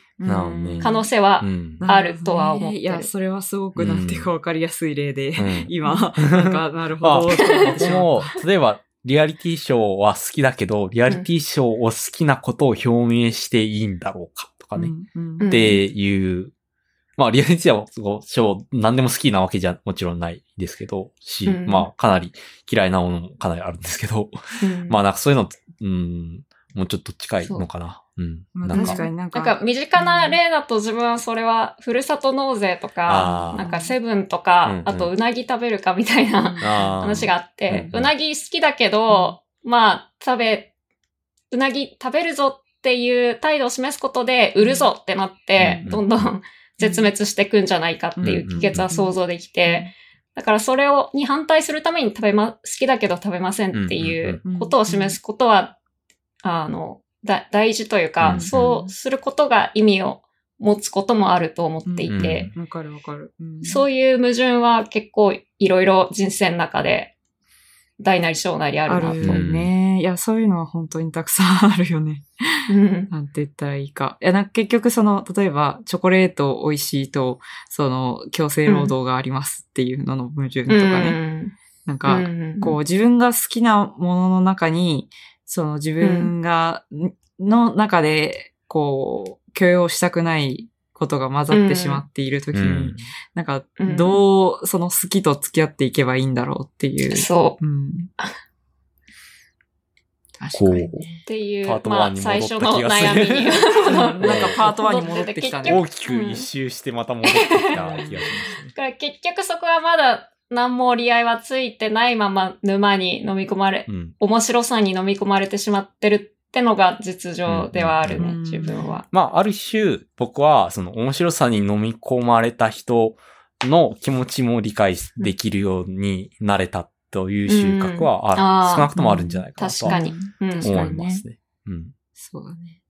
可能性はうん。あるとは思ってる。いや、それはすごくなんていうかわかりやすい例で、うん。今、なんか、なるほあ、ど。僕も、例えば、リアリティショーは好きだけど、リアリティショーを好きなことを表明していいんだろうかとかね。うん。うん。っていう、まあ、リアリティショー何でも好きなわけじゃもちろんないですけど、し、うん。まあ、かなり嫌いなものもかなりあるんですけど、うん。まあ、なんかそういうの、うん、もうちょっと近いのかな。うん。まあなんか、確かになんか、なんか身近な例だと自分はそれはふるさと納税とかなんかセブンとか、うんうん。あとうなぎ食べるかみたいな話があって、うんうなぎ好きだけど、まあ食べ、うなぎ食べるぞっていう態度を示すことで売るぞってなって、うん。どんどん絶滅していくんじゃないかっていう帰結は想像できて、だからそれを、に反対するために食べま、好きだけど食べませんっていうことを示すことは、あの、だ、大事というか、うんそうすることが意味を持つこともあると思っていて、わかるわかる。うん。そういう矛盾は結構いろいろ人生の中で、大なり小なりああるなと。るよね。いや、そういうのは本当にたくさんあるよね。うんなんて言ったらいいか。いや、なんか結局その、例えば、チョコレート美味しいと、その、強制労働がありますっていうのの矛盾とかね。なんか、こう、自分が好きなものの中に、その自分が、の中で、こう、許容したくないことが混ざってしまっているときに、うんなんかうん、どう、その好きと付き合っていけばいいんだろうっていう。そうん。確こうかにね。っていう、パートに戻った最初の気がする悩みに。うんなんかパート1に戻ってきたね。大きく一周してまた戻ってきた気がしますね。だから結局そこはまだ何も折り合いはついてないまま沼に飲み込まれ、うん。面白さに飲み込まれてしまってるってのが実情ではあるね、うん自分は。まあ、ある種、僕は、その面白さに飲み込まれた人の気持ちも理解できるようになれたという収穫はある、うん少なくともあるんじゃないかなとは確かに。うん。思いますね。うん。そうだね。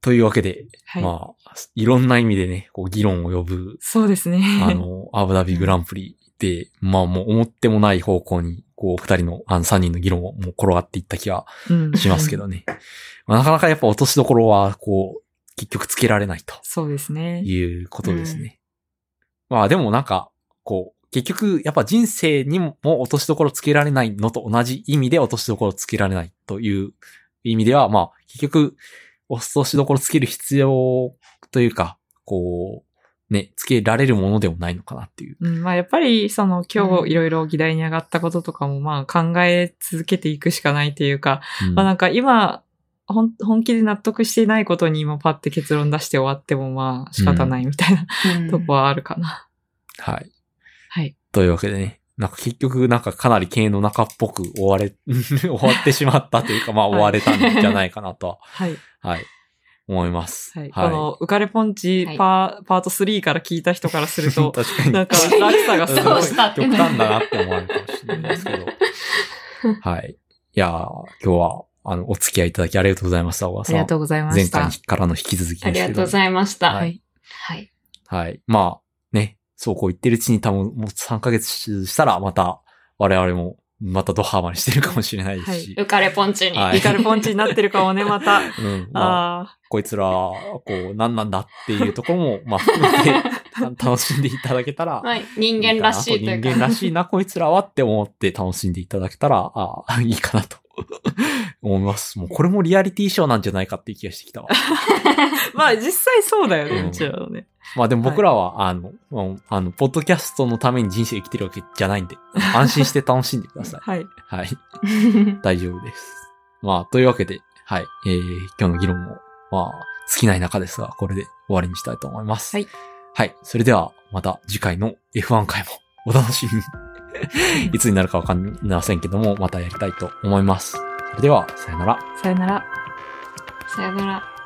というわけで、はい。まあ、いろんな意味でね、こう議論を呼ぶ、そうですね。あの、アブダビグランプリで、まあもう思ってもない方向に、こう、二人の、あの、三人の議論をもう転がっていった気がうんしますけどね。まあ、なかなかやっぱ落としどころは、こう、結局つけられないとそうですね。いうことですね。まあでもなんか、こう、結局、やっぱ人生にも落としどころつけられないのと同じ意味で落としどころつけられないという意味では、まあ、結局、落としどころつける必要というか、こう、ね、つけられるものでもないのかなっていう。うん、まあやっぱり、その今うん日いろいろ議題に上がったこととかもまあ考え続けていくしかないというか、うんまあなんか今、本本気で納得していないことに今パッて結論出して終わってもまあ仕方ないみたいな、うんとこはあるかな。はい。はい。というわけでね、なんか結局なんかかなり経営の中っぽく終われ、終わってしまったというか、まあ終われたんじゃないかなとは、はい。はい、思います。はい。この、浮かれポンチはいパ,、パート3から聞いた人からすると、確かに。なんか落差がすごい 極端だなって思われるかもしれないですけど。はい。いやー今日は、あの、お付き合いいただきありがとうございました、小川さん。ありがとうございま前した。回からの引き続きですけど。ありがとうございました。ははい。いはい。まあ、ね、そうこう言ってるうちに多分もう3ヶ月したらまた我々もまたドハマりしてるかもしれないですし。浮かれポンチに。はいイカルポンチになってるかもね、また。うん。まあ、あこいつら、こう、何なんだっていうところも、まあ、含めて た楽しんでいただけたら、はい。人間らしいというか。人間らしいな、こいつらはって思って楽しんでいただけたら、ああ、いいかなと思います。もうこれもリアリティショーなんじゃないかっていう気がしてきたわ。ー まあ、実際そうだよね、うちらのね。まあでも僕らは、あの、あの、ポッドキャストのために人生生きてるわけじゃないんで、安心して楽しんでください。はい。はい。大丈夫です。まあ、というわけで、はい。えー、今日の議論も、まあ、尽きない中ですが、これで終わりにしたいと思います。はい。はい。それでは、また次回の F1 回もお楽しみに。いつになるかわかりませんけども、またやりたいと思います。それでは、さよなら。さよなら。さよなら。